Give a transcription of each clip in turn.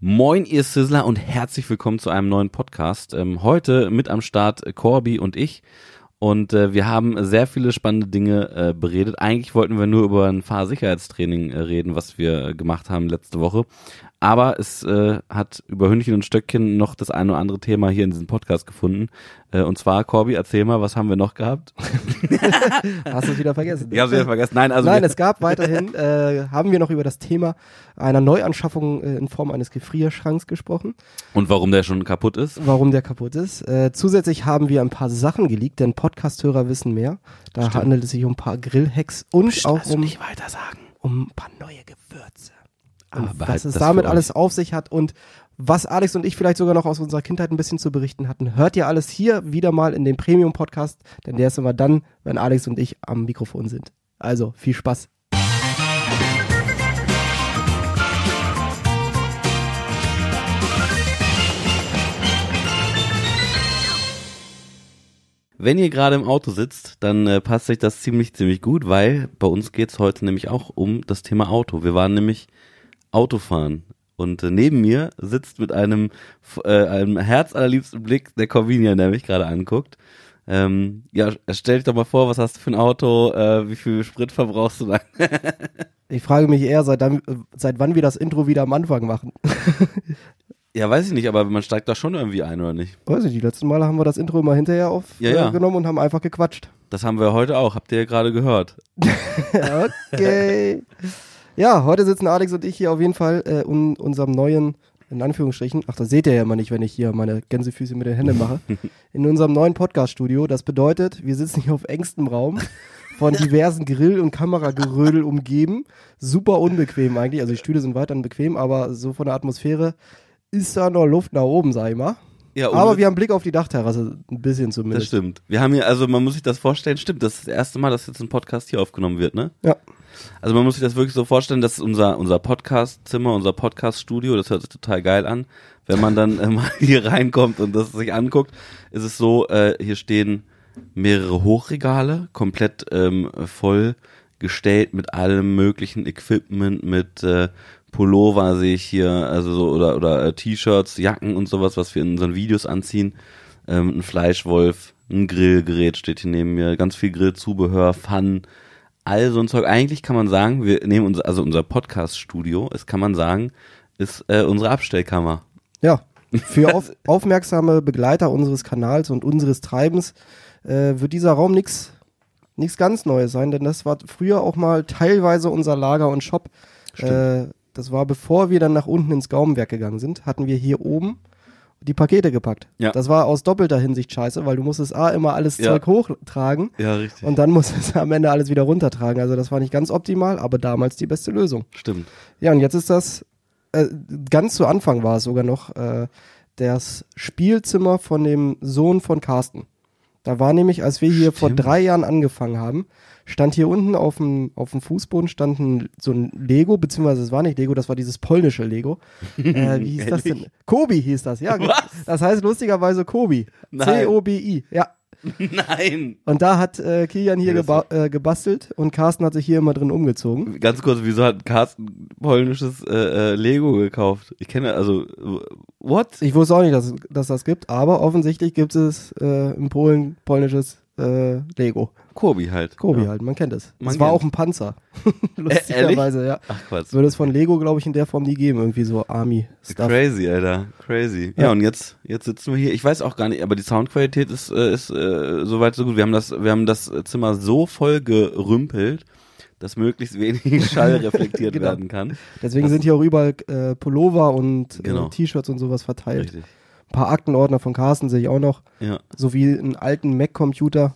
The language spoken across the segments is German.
Moin, ihr Sizzler und herzlich willkommen zu einem neuen Podcast. Ähm, heute mit am Start Corby und ich. Und äh, wir haben sehr viele spannende Dinge äh, beredet. Eigentlich wollten wir nur über ein Fahrsicherheitstraining äh, reden, was wir gemacht haben letzte Woche. Aber es äh, hat über Hündchen und Stöckchen noch das eine oder andere Thema hier in diesem Podcast gefunden. Äh, und zwar, Corby, erzähl mal, was haben wir noch gehabt? Hast du es wieder vergessen? Ich habe wieder vergessen. Nein, also Nein, es gab weiterhin, äh, haben wir noch über das Thema einer Neuanschaffung äh, in Form eines Gefrierschranks gesprochen, und warum der schon kaputt ist? warum der kaputt ist. Äh, zusätzlich haben wir ein paar Sachen geleakt, denn Podcast-Hörer wissen mehr. Da Stimmt. handelt es sich um ein paar Grillhacks und auch Lass du um, nicht weiter sagen. um ein paar neue Gewürze. Und was es das damit alles auf sich hat und was Alex und ich vielleicht sogar noch aus unserer Kindheit ein bisschen zu berichten hatten, hört ihr alles hier wieder mal in dem Premium-Podcast, denn der ist immer dann, wenn Alex und ich am Mikrofon sind. Also, viel Spaß. Wenn ihr gerade im Auto sitzt, dann äh, passt sich das ziemlich, ziemlich gut, weil bei uns geht's heute nämlich auch um das Thema Auto. Wir waren nämlich Autofahren. Und äh, neben mir sitzt mit einem, äh, einem herzallerliebsten Blick der Corvinia, der mich gerade anguckt. Ähm, ja, stell dich doch mal vor, was hast du für ein Auto, äh, wie viel Sprit verbrauchst du da? Ich frage mich eher, seit, dann, äh, seit wann wir das Intro wieder am Anfang machen. ja, weiß ich nicht, aber man steigt da schon irgendwie ein, oder nicht? Weiß ich, die letzten Male haben wir das Intro immer hinterher Ja, ja. aufgenommen und haben einfach gequatscht. Das haben wir heute auch, habt ihr ja gerade gehört. Okay. Ja, heute sitzen Alex und ich hier auf jeden Fall äh, in unserem neuen, in Anführungsstrichen, ach, das seht ihr ja immer nicht, wenn ich hier meine Gänsefüße mit den Händen mache, in unserem neuen Podcast-Studio. Das bedeutet, wir sitzen hier auf engstem Raum, von diversen Grill- und Kameragerödel umgeben. Super unbequem eigentlich. Also die Stühle sind weiterhin bequem, aber so von der Atmosphäre ist da noch Luft nach oben, sag ich mal. Ja, Aber wir haben Blick auf die Dachterrasse, ein bisschen Das zumindest. stimmt. Wir haben hier, also man muss sich das vorstellen, stimmt, das ist das erste Mal, dass jetzt ein Podcast hier aufgenommen wird, ne? Ja. Also man muss sich das wirklich so vorstellen, das ist unser, unser Podcast-Zimmer, unser Podcast-Studio, das hört sich total geil an. Wenn man dann äh, mal hier reinkommt und das sich anguckt, ist es so, äh, hier stehen mehrere Hochregale, komplett ähm, voll mit allem möglichen Equipment, mit äh, Pullover sehe ich hier, also so, oder, oder äh, T-Shirts, Jacken und sowas, was wir in unseren Videos anziehen. Ähm, ein Fleischwolf, ein Grillgerät steht hier neben mir, ganz viel Grillzubehör, Pfannen, all so ein Zeug. Eigentlich kann man sagen, wir nehmen unser, also unser Podcast-Studio, es kann man sagen, ist äh, unsere Abstellkammer. Ja, für auf, aufmerksame Begleiter unseres Kanals und unseres Treibens äh, wird dieser Raum nichts nichts ganz Neues sein, denn das war früher auch mal teilweise unser Lager und Shop. Äh, das war bevor wir dann nach unten ins Gaumenwerk gegangen sind, hatten wir hier oben die Pakete gepackt. Ja. Das war aus doppelter Hinsicht scheiße, weil du musstest A immer alles Ja. Zeug hochtragen Ja, richtig. und dann musstest du am Ende alles wieder runtertragen. Also das war nicht ganz optimal, aber damals die beste Lösung. Stimmt. Ja, und jetzt ist das, äh, ganz zu Anfang war es sogar noch, äh, das Spielzimmer von dem Sohn von Carsten. Da war nämlich, als wir hier vor Stimmt. drei Jahren angefangen haben, stand hier unten auf dem, auf dem Fußboden stand ein, so ein Lego, beziehungsweise es war nicht Lego, das war dieses polnische Lego. Äh, wie hieß das denn? Kobi hieß das, ja. Was? Das heißt lustigerweise Kobi. C-O-B-I, ja. Nein. Und da hat äh, Kilian hier geba äh, gebastelt und Carsten hat sich hier immer drin umgezogen. Ganz kurz, wieso hat Carsten polnisches äh, äh, Lego gekauft? Ich kenne, also, what? Ich wusste auch nicht, dass, dass das gibt, aber offensichtlich gibt es äh, in Polen polnisches äh, Lego. Kobi halt. Kobi ja. halt, man kennt es. Man Es war auch ein Panzer. Lustigerweise, ja. Ach Quatsch. Würde es von Lego, glaube ich, in der Form nie geben, irgendwie so Army-Stuff. Crazy, Alter. Crazy. Ja. Ja. und jetzt, jetzt sitzen wir hier. Ich weiß auch gar nicht, aber die Soundqualität ist, äh, ist äh, soweit so gut. Wir haben das, wir haben das Zimmer so voll gerümpelt, dass möglichst wenig Schall reflektiert Genau. werden kann. Deswegen sind hier auch überall äh, Pullover und Genau. äh, T-Shirts und sowas verteilt. Richtig. Ein paar Aktenordner von Carsten sehe ich auch noch. Ja. Sowie einen alten Mac-Computer,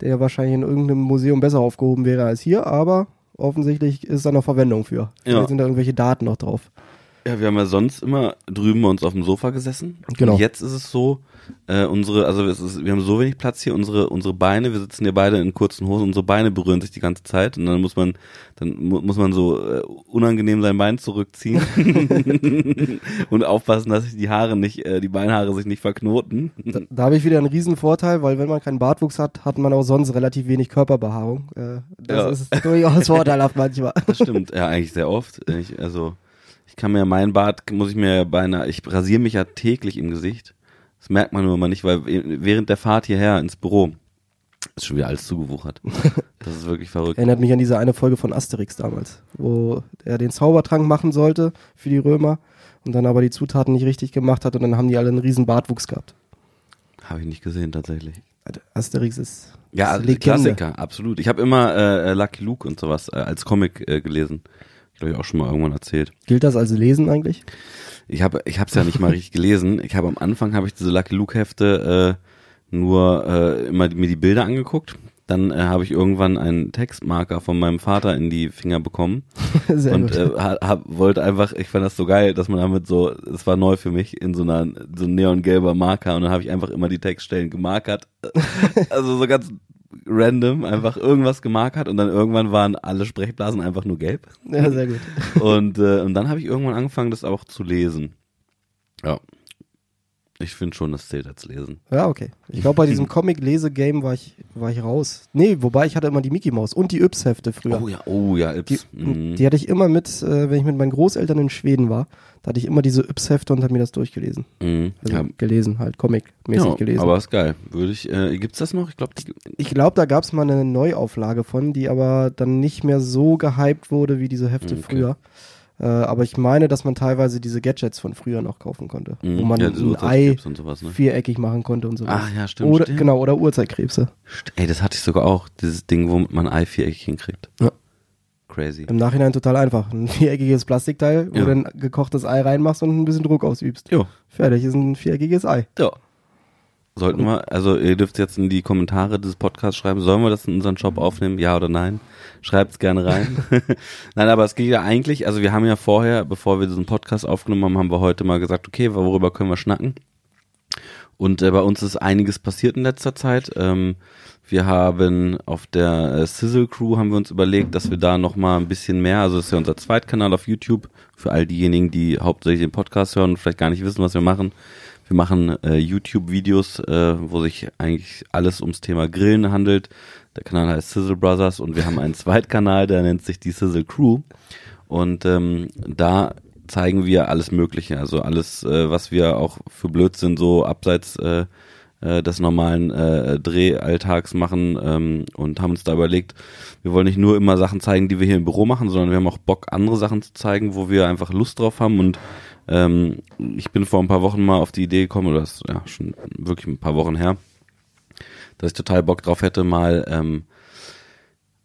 der wahrscheinlich in irgendeinem Museum besser aufgehoben wäre als hier, aber offensichtlich ist da noch Verwendung für. Vielleicht Ja. sind da irgendwelche Daten noch drauf. Ja, wir haben ja sonst immer drüben bei uns auf dem Sofa gesessen. Genau. Und jetzt ist es so, äh, unsere, also ist, wir haben so wenig Platz hier, unsere, unsere Beine, wir sitzen hier beide in kurzen Hosen, unsere Beine berühren sich die ganze Zeit und dann muss man, dann mu muss man so äh, unangenehm sein Bein zurückziehen und aufpassen, dass sich die Haare nicht, äh, die Beinhaare sich nicht verknoten. Da, da habe ich wieder einen riesen Vorteil, weil wenn man keinen Bartwuchs hat, hat man auch sonst relativ wenig Körperbehaarung. Äh, das Ja. ist durchaus vorteilhaft manchmal. Das stimmt, ja, eigentlich sehr oft. Ich, also, Ich kann mir mein Bart, muss ich mir beinahe, ich rasiere mich ja täglich im Gesicht. Das merkt man nur immer nicht, weil während der Fahrt hierher ins Büro ist schon wieder alles zugewuchert. Das ist wirklich verrückt. Erinnert mich an diese eine Folge von Asterix damals, wo er den Zaubertrank machen sollte für die Römer und dann aber die Zutaten nicht richtig gemacht hat und dann haben die alle einen riesen Bartwuchs gehabt. Habe ich nicht gesehen tatsächlich. Asterix ist Ja, ist also. Klassiker, absolut. Ich habe immer äh, Lucky Luke und sowas äh, als Comic äh, gelesen. Ich glaube, ich auch schon mal irgendwann erzählt. Gilt das als Lesen eigentlich? Ich habe ich hab's ja nicht mal richtig gelesen. Ich habe am Anfang habe ich diese Lucky Luke Hefte äh, nur äh, immer mir die Bilder angeguckt. Dann äh, habe ich irgendwann einen Textmarker von meinem Vater in die Finger bekommen Sehr und gut. äh, ha- hab, wollte einfach, ich fand das so geil, dass man damit so, es war neu für mich, in so einer so neongelber Marker und dann habe ich einfach immer die Textstellen gemarkert. also so ganz random, einfach irgendwas gemarkert und dann irgendwann waren alle Sprechblasen einfach nur gelb. ja, sehr gut. Und, äh, und dann habe ich irgendwann angefangen, das auch zu lesen. Ja. Ich finde schon, das zählt als Lesen. Ja, okay. Ich glaube, bei diesem Comic-Lese-Game war ich, war ich raus. Nee, wobei ich hatte immer die Mickey Maus und die Yps-Hefte früher. Oh ja, oh ja, Die, Ips. Mhm. die hatte ich immer mit, äh, wenn ich mit meinen Großeltern in Schweden war. Da hatte ich immer diese Yps-Hefte und habe mir das durchgelesen. Mhm. Also ja. gelesen, halt Comic-mäßig ja, gelesen. aber ist geil. Würde ich, äh, gibt's das noch? Ich glaube, ich glaube, da gab es mal eine Neuauflage von, die aber dann nicht mehr so gehypt wurde wie diese Hefte Okay. früher. Äh, aber ich meine, dass man teilweise diese Gadgets von früher noch kaufen konnte. Mhm. Wo man ja, ein Ei sowas, ne? viereckig machen konnte und so. Ach ja, stimmt. Oder, stimmt. genau, oder Uhrzeitkrebse. Ey, das hatte ich sogar auch. Dieses Ding, womit man ein Ei viereckig hinkriegt. Ja. Crazy. Im Nachhinein total einfach. Ein viereckiges Plastikteil, wo Ja. du ein gekochtes Ei reinmachst und ein bisschen Druck ausübst. Jo. Fertig ist ein viereckiges Ei. Ja. Sollten wir, also ihr dürft jetzt in die Kommentare des Podcasts schreiben, sollen wir das in unseren Shop aufnehmen, ja oder nein? Schreibt's gerne rein. nein, aber es geht ja eigentlich, also wir haben ja vorher, bevor wir diesen Podcast aufgenommen haben, haben wir heute mal gesagt, okay, worüber können wir schnacken? Und äh, bei uns ist einiges passiert in letzter Zeit. Ähm, wir haben auf der äh, Sizzle Crew haben wir uns überlegt, dass wir da noch mal ein bisschen mehr, also das ist ja unser Zweitkanal auf YouTube, für all diejenigen, die hauptsächlich den Podcast hören und vielleicht gar nicht wissen, was wir machen. Wir machen äh, YouTube-Videos, äh, wo sich eigentlich alles ums Thema Grillen handelt. Der Kanal heißt Sizzle Brothers und wir haben einen Zweitkanal, der nennt sich die Sizzle Crew. Und ähm, da zeigen wir alles Mögliche, also alles, äh, was wir auch für Blödsinn so abseits äh, äh, des normalen äh, Drehalltags machen ähm, und haben uns da überlegt, wir wollen nicht nur immer Sachen zeigen, die wir hier im Büro machen, sondern wir haben auch Bock, andere Sachen zu zeigen, wo wir einfach Lust drauf haben und ähm, ich bin vor ein paar Wochen mal auf die Idee gekommen, oder das ist ja schon wirklich ein paar Wochen her, dass ich total Bock drauf hätte, mal ähm,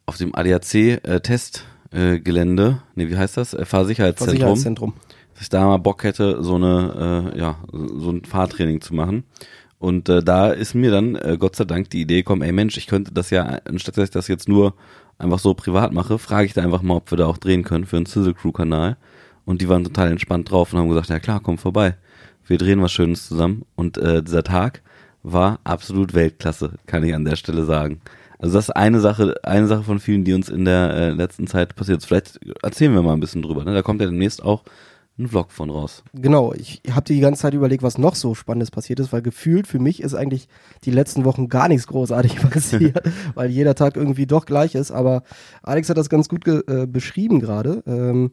auf dem ADAC-Testgelände, äh, Gelände, nee, wie heißt das? Äh, Fahrsicherheitszentrum, Sicherheitszentrum. dass ich da mal Bock hätte, so eine, äh, ja, so ein Fahrtraining zu machen. Und äh, da ist mir dann äh, Gott sei Dank die Idee gekommen, ey Mensch, ich könnte das ja, anstatt dass ich das jetzt nur einfach so privat mache, frage ich da einfach mal, ob wir da auch drehen können für einen Sizzle Crew Kanal. Und die waren total entspannt drauf und haben gesagt, ja klar, komm vorbei. Wir drehen was Schönes zusammen. Und äh, dieser Tag war absolut Weltklasse, kann ich an der Stelle sagen. Also das ist eine Sache, eine Sache von vielen, die uns in der äh, letzten Zeit passiert ist. Vielleicht erzählen wir mal ein bisschen drüber. Ne? Da kommt ja demnächst auch ein Vlog von raus. Genau, ich habe die ganze Zeit überlegt, was noch so Spannendes passiert ist, weil gefühlt für mich ist eigentlich die letzten Wochen gar nichts großartig passiert, weil jeder Tag irgendwie doch gleich ist. Aber Alex hat das ganz gut ge äh, beschrieben gerade. Ähm,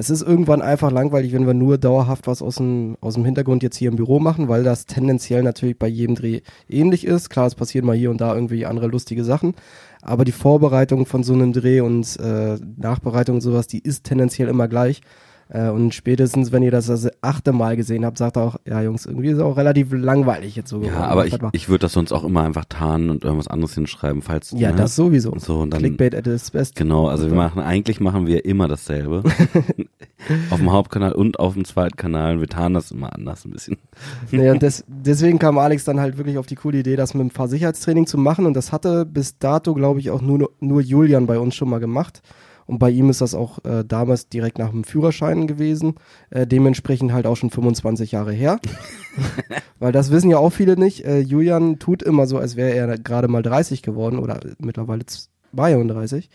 es ist irgendwann einfach langweilig, wenn wir nur dauerhaft was aus dem, aus dem Hintergrund jetzt hier im Büro machen, weil das tendenziell natürlich bei jedem Dreh ähnlich ist. Klar, es passieren mal hier und da irgendwie andere lustige Sachen, aber die Vorbereitung von so einem Dreh und äh, Nachbereitung und sowas, die ist tendenziell immer gleich. Äh, und spätestens, wenn ihr das das achte Mal gesehen habt, sagt er auch, ja Jungs, irgendwie ist es auch relativ langweilig jetzt so. Ja, aber ich, ich würde das sonst auch immer einfach tarnen und irgendwas anderes hinschreiben, falls ja, ne? das sowieso. Und so und dann Clickbait at its best. Genau, also wir machen eigentlich machen wir immer dasselbe. auf dem Hauptkanal und auf dem Zweitkanal. Wir tarnen das immer anders ein bisschen. Nee, und des, deswegen kam Alex dann halt wirklich auf die coole Idee, das mit dem Fahrsicherheitstraining zu machen. Und das hatte bis dato, glaube ich, auch nur, nur Julian bei uns schon mal gemacht. Und bei ihm ist das auch äh, damals direkt nach dem Führerschein gewesen. Äh, dementsprechend halt auch schon 25 Jahre her. Weil das wissen ja auch viele nicht. Äh, Julian tut immer so, als wäre er gerade mal 30 geworden oder mittlerweile 32.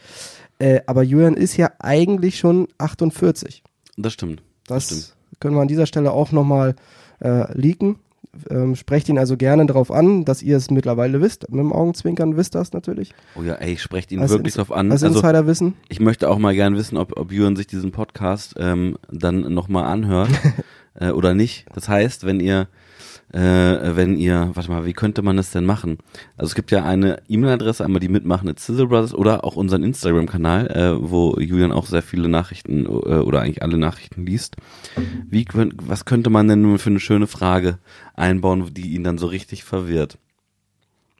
Äh, aber Julian ist ja eigentlich schon 48. Das stimmt. Das Stimmt. können wir an dieser Stelle auch nochmal äh, leaken. Ähm, sprecht ihn also gerne darauf an, dass ihr es mittlerweile wisst. Mit dem Augenzwinkern wisst das natürlich. Oh ja, ey, sprecht ihn Als wirklich drauf an. Als Also, Insiderwissen. ich möchte auch mal gern wissen, ob, ob Jürgen sich diesen Podcast ähm, dann nochmal anhört äh, oder nicht. Das heißt, wenn ihr, äh, wenn ihr, warte mal, wie könnte man das denn machen? Also es gibt ja eine E-Mail-Adresse, einmal die mitmachen at Sizzle Brothers oder auch unseren Instagram-Kanal, äh, wo Julian auch sehr viele Nachrichten äh, oder eigentlich alle Nachrichten liest. Wie, was könnte man denn für eine schöne Frage einbauen, die ihn dann so richtig verwirrt?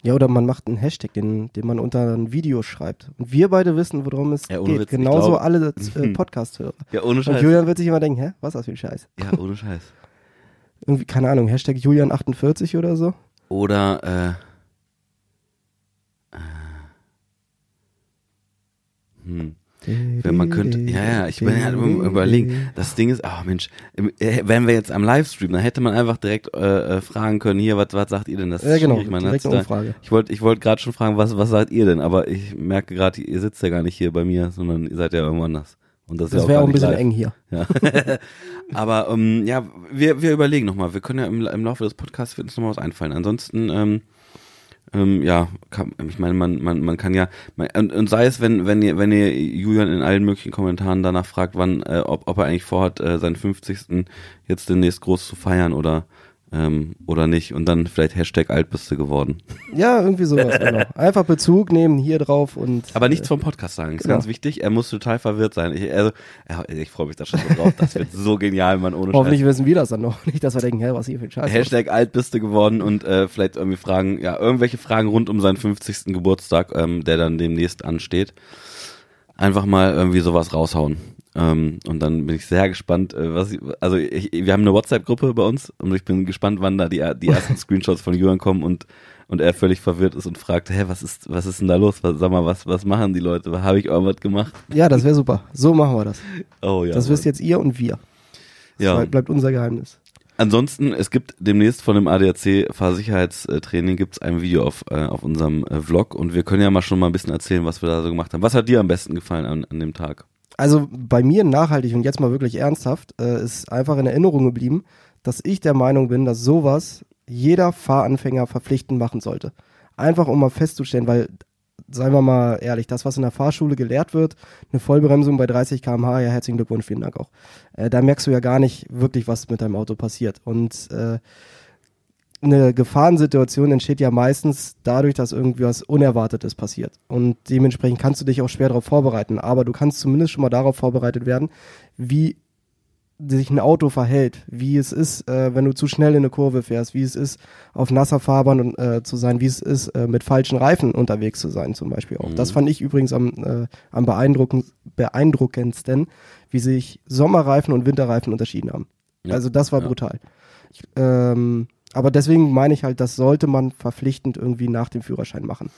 Ja, oder man macht einen Hashtag, den, den man unter ein Video schreibt. Und wir beide wissen, worum es Ja, geht. Witz, Genauso glaub- alle äh, Podcast-Hörer. Ja, ohne Und Julian wird sich immer denken, hä, was ist das für ein Scheiß? Ja, ohne Scheiß. Irgendwie, keine Ahnung, Hashtag Julian48 oder so. Oder äh, äh, hm. Wenn man könnte, ja, ja, ich bin halt immer überlegen. Das Ding ist, ach Mensch, äh, wenn wir jetzt am Livestream, dann hätte man einfach direkt äh, äh, fragen können, hier, was, was sagt ihr denn? Das ist Ja, genau, schwierig, man direkt hat's eine da, Umfrage. Ich wollte ich wollte gerade schon fragen, was, was sagt ihr denn? Aber ich merke gerade, ihr sitzt ja gar nicht hier bei mir, sondern ihr seid ja irgendwo anders. Und das, Das wäre auch ein bisschen live. eng hier. Ja. Aber ähm, ja, wir, wir überlegen nochmal. Wir können ja im, im Laufe des Podcasts wird uns nochmal was einfallen. Ansonsten, ähm, ähm, ja, kann, ich meine, man, man, man kann ja, man, und, und sei es, wenn, wenn ihr, wenn ihr Julian in allen möglichen Kommentaren danach fragt, wann, äh, ob, ob er eigentlich vorhat, äh, seinen 50. jetzt demnächst groß zu feiern oder ähm, oder nicht und dann vielleicht Hashtag alt bist du geworden. Ja, irgendwie sowas, genau. Einfach Bezug nehmen hier drauf und. Aber nichts vom Podcast sagen, ist Genau. ganz wichtig. Er muss total verwirrt sein. Ich, also, ich freue mich da schon so drauf. Das wird so genial, Mann, ohne Scheiß. Hoffentlich wissen wir das dann noch. Nicht, dass wir denken, hä, was hier für ein Scheiß. Hashtag alt bist du geworden und äh, vielleicht irgendwie Fragen, ja, irgendwelche Fragen rund um seinen 50. Geburtstag, ähm, der dann demnächst ansteht. Einfach mal irgendwie sowas raushauen. Ähm, und dann bin ich sehr gespannt, äh, was ich, also ich, wir haben eine WhatsApp-Gruppe bei uns und ich bin gespannt, wann da die, die ersten Screenshots von Jürgen kommen und und er völlig verwirrt ist und fragt, hä, was ist, was ist denn da los? Was, sag mal, was, was machen die Leute? Habe ich irgendwas gemacht? Ja, das wäre super. So machen wir das. Oh ja. das wisst jetzt ihr und wir. Das ja. bleibt- bleibt unser Geheimnis. Ansonsten, es gibt demnächst von dem ADAC Fahrsicherheitstraining gibt's ein Video auf, äh, auf unserem äh, Vlog und wir können ja mal schon mal ein bisschen erzählen, was wir da so gemacht haben. Was hat dir am besten gefallen an, an dem Tag? Also bei mir nachhaltig und jetzt mal wirklich ernsthaft äh, ist einfach in Erinnerung geblieben, dass ich der Meinung bin, dass sowas jeder Fahranfänger verpflichtend machen sollte. Einfach um mal festzustellen, weil, seien wir mal ehrlich, das, was in der Fahrschule gelehrt wird, eine Vollbremsung bei 30 km/h, ja, herzlichen Glückwunsch, vielen Dank auch. Äh, da merkst du ja gar nicht wirklich, was mit deinem Auto passiert. Und äh, eine Gefahrensituation entsteht ja meistens dadurch, dass irgendwie was Unerwartetes passiert. Und dementsprechend kannst du dich auch schwer darauf vorbereiten. Aber du kannst zumindest schon mal darauf vorbereitet werden, wie sich ein Auto verhält, wie es ist, äh, wenn du zu schnell in eine Kurve fährst, wie es ist, auf nasser Fahrbahn äh, zu sein, wie es ist, äh, mit falschen Reifen unterwegs zu sein, zum Beispiel auch. Mhm. Das fand ich übrigens am, äh, am beeindrucken, beeindruckendsten, wie sich Sommerreifen und Winterreifen unterschieden haben. Ja. Also das war Ja. brutal. Ich, ähm, aber deswegen meine ich halt, das sollte man verpflichtend irgendwie nach dem Führerschein machen.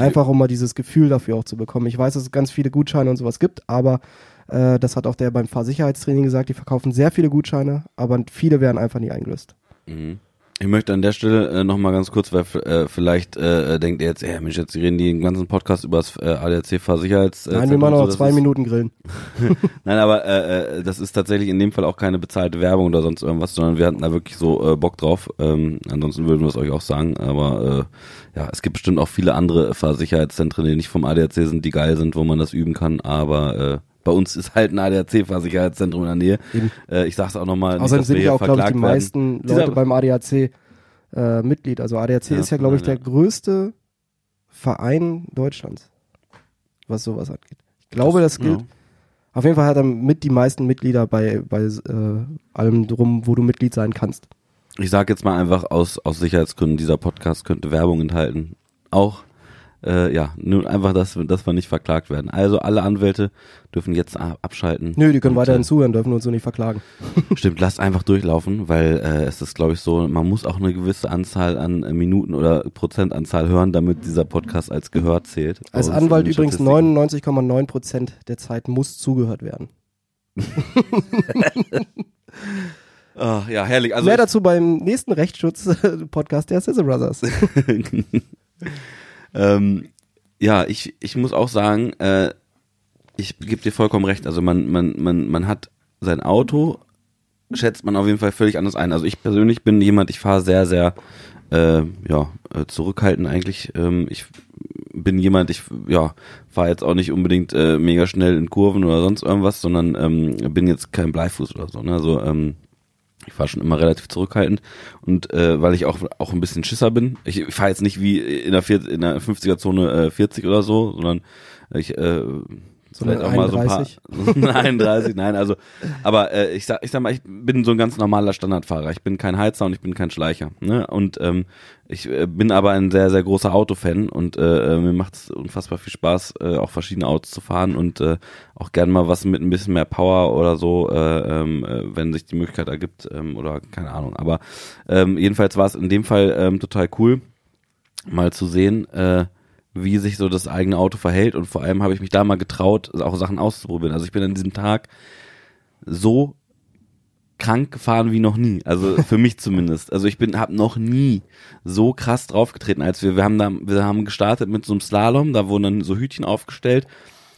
Einfach um mal dieses Gefühl dafür auch zu bekommen. Ich weiß, dass es ganz viele Gutscheine und sowas gibt, aber äh, das hat auch der beim Fahrsicherheitstraining gesagt, die verkaufen sehr viele Gutscheine, aber viele werden einfach nie eingelöst. Mhm. Ich möchte an der Stelle äh, nochmal ganz kurz, weil äh, vielleicht äh, denkt ihr jetzt, ey Mensch, jetzt reden die den ganzen Podcast über das äh, ADAC Fahrsicherheits. Äh, Nein, wir machen so, noch das zwei ist- Minuten grillen. Nein, aber äh, äh, das ist tatsächlich in dem Fall auch keine bezahlte Werbung oder sonst irgendwas, sondern wir hatten da wirklich so äh, Bock drauf. Ähm, ansonsten würden wir es euch auch sagen, aber äh, ja, es gibt bestimmt auch viele andere Fahrsicherheitszentren, die nicht vom ADAC sind, die geil sind, wo man das üben kann, aber äh, bei uns ist halt ein ADAC-Fahrsicherheitszentrum in der Nähe. Eben. Äh, ich sag's auch nochmal, Außerdem sind ja auch, glaube ich, die werden. meisten Dieser- Leute beim ADAC äh, Mitglied. Also ADAC Ja, ist ja, glaube ich, ja. der größte Verein Deutschlands, was sowas angeht. Ich glaube, das, gilt. Ja. Auf jeden Fall hat er mit die meisten Mitglieder bei, bei äh, allem drum, wo du Mitglied sein kannst. Ich sage jetzt mal einfach aus, aus Sicherheitsgründen, dieser Podcast könnte Werbung enthalten. Auch, äh, ja, nur einfach, dass, wir- dass wir nicht verklagt werden. Also alle Anwälte dürfen jetzt abschalten. Nö, die können Und, weiterhin äh, zuhören, dürfen uns so nicht verklagen. Stimmt, lasst einfach durchlaufen, weil äh, es ist, glaube ich, so, man muss auch eine gewisse Anzahl an Minuten oder Prozentanzahl hören, damit dieser Podcast als gehört zählt. Als uns Anwalt übrigens Statistiken. 99,9 Prozent der Zeit muss zugehört werden. Ah, ja, herrlich. Also Mehr dazu beim nächsten Rechtsschutz-Podcast der Sizzle Brothers. ähm, ja, ich, ich muss auch sagen, äh, ich gebe dir vollkommen recht. Also man, man, man, man hat sein Auto schätzt man auf jeden Fall völlig anders ein. Also ich persönlich bin jemand, ich fahre sehr, sehr äh, ja, äh, zurückhaltend eigentlich. Ähm, ich bin jemand, ich ja, fahre jetzt auch nicht unbedingt äh, mega schnell in Kurven oder sonst irgendwas, sondern ähm, bin jetzt kein Bleifuß oder so. Ne? Also ähm, ich fahre schon immer relativ zurückhaltend und äh, weil ich auch auch ein bisschen Schisser bin. Ich, fahre jetzt nicht wie in der, vier, in der 50er Zone äh, 40 oder so, sondern ich äh, Sondern vielleicht auch mal so ein paar 31. 31, nein, also aber äh, ich sag ich sag mal, ich bin so ein ganz normaler Standardfahrer. Ich bin kein Heizer und ich bin kein Schleicher, ne? Und ähm, ich äh, bin aber ein sehr sehr großer Autofan und äh, äh, mir macht es unfassbar viel Spaß äh, auch verschiedene Autos zu fahren und äh, auch gern mal was mit ein bisschen mehr Power oder so, äh, ähm, äh, wenn sich die Möglichkeit ergibt ähm, oder keine Ahnung, aber ähm, jedenfalls war es in dem Fall ähm, total cool mal zu sehen, äh, wie sich so das eigene Auto verhält und vor allem habe ich mich da mal getraut, auch Sachen auszuprobieren. Also ich bin an diesem Tag so krank gefahren wie noch nie, also für mich zumindest. Also ich bin habe noch nie so krass draufgetreten, als wir wir haben da wir haben gestartet mit so einem Slalom, da wurden dann so Hütchen aufgestellt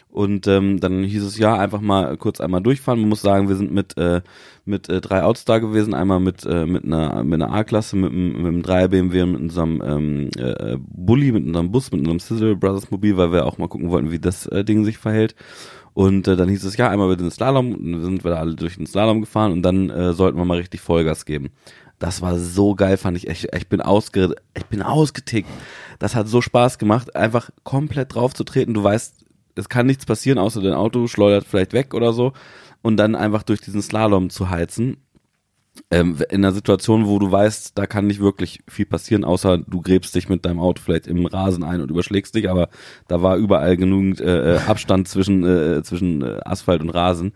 und ähm, dann hieß es ja einfach mal kurz einmal durchfahren. Man muss sagen, wir sind mit äh, mit äh, drei Autos da gewesen, einmal mit äh, mit einer mit einer A-Klasse, mit, einem- mit einem 3er BMW mit unserem ähm, äh, Bulli, mit unserem Bus, mit unserem Sizzle Brothers Mobil, weil wir auch mal gucken wollten, wie das äh, Ding sich verhält. Und äh, dann hieß es ja einmal über den Slalom, sind wir da alle durch den Slalom gefahren und dann äh, sollten wir mal richtig Vollgas geben. Das war so geil, fand ich. Ich, ich bin ausge, ich bin ausgetickt. Das hat so Spaß gemacht, einfach komplett drauf zu treten. Du weißt, es kann nichts passieren, außer dein Auto schleudert vielleicht weg oder so. Und dann einfach durch diesen Slalom zu heizen. Ähm, in einer Situation, wo du weißt, da kann nicht wirklich viel passieren, außer du gräbst dich mit deinem Auto vielleicht im Rasen ein und überschlägst dich, aber da war überall genügend äh, äh, Abstand zwischen, äh, zwischen äh, Asphalt und Rasen.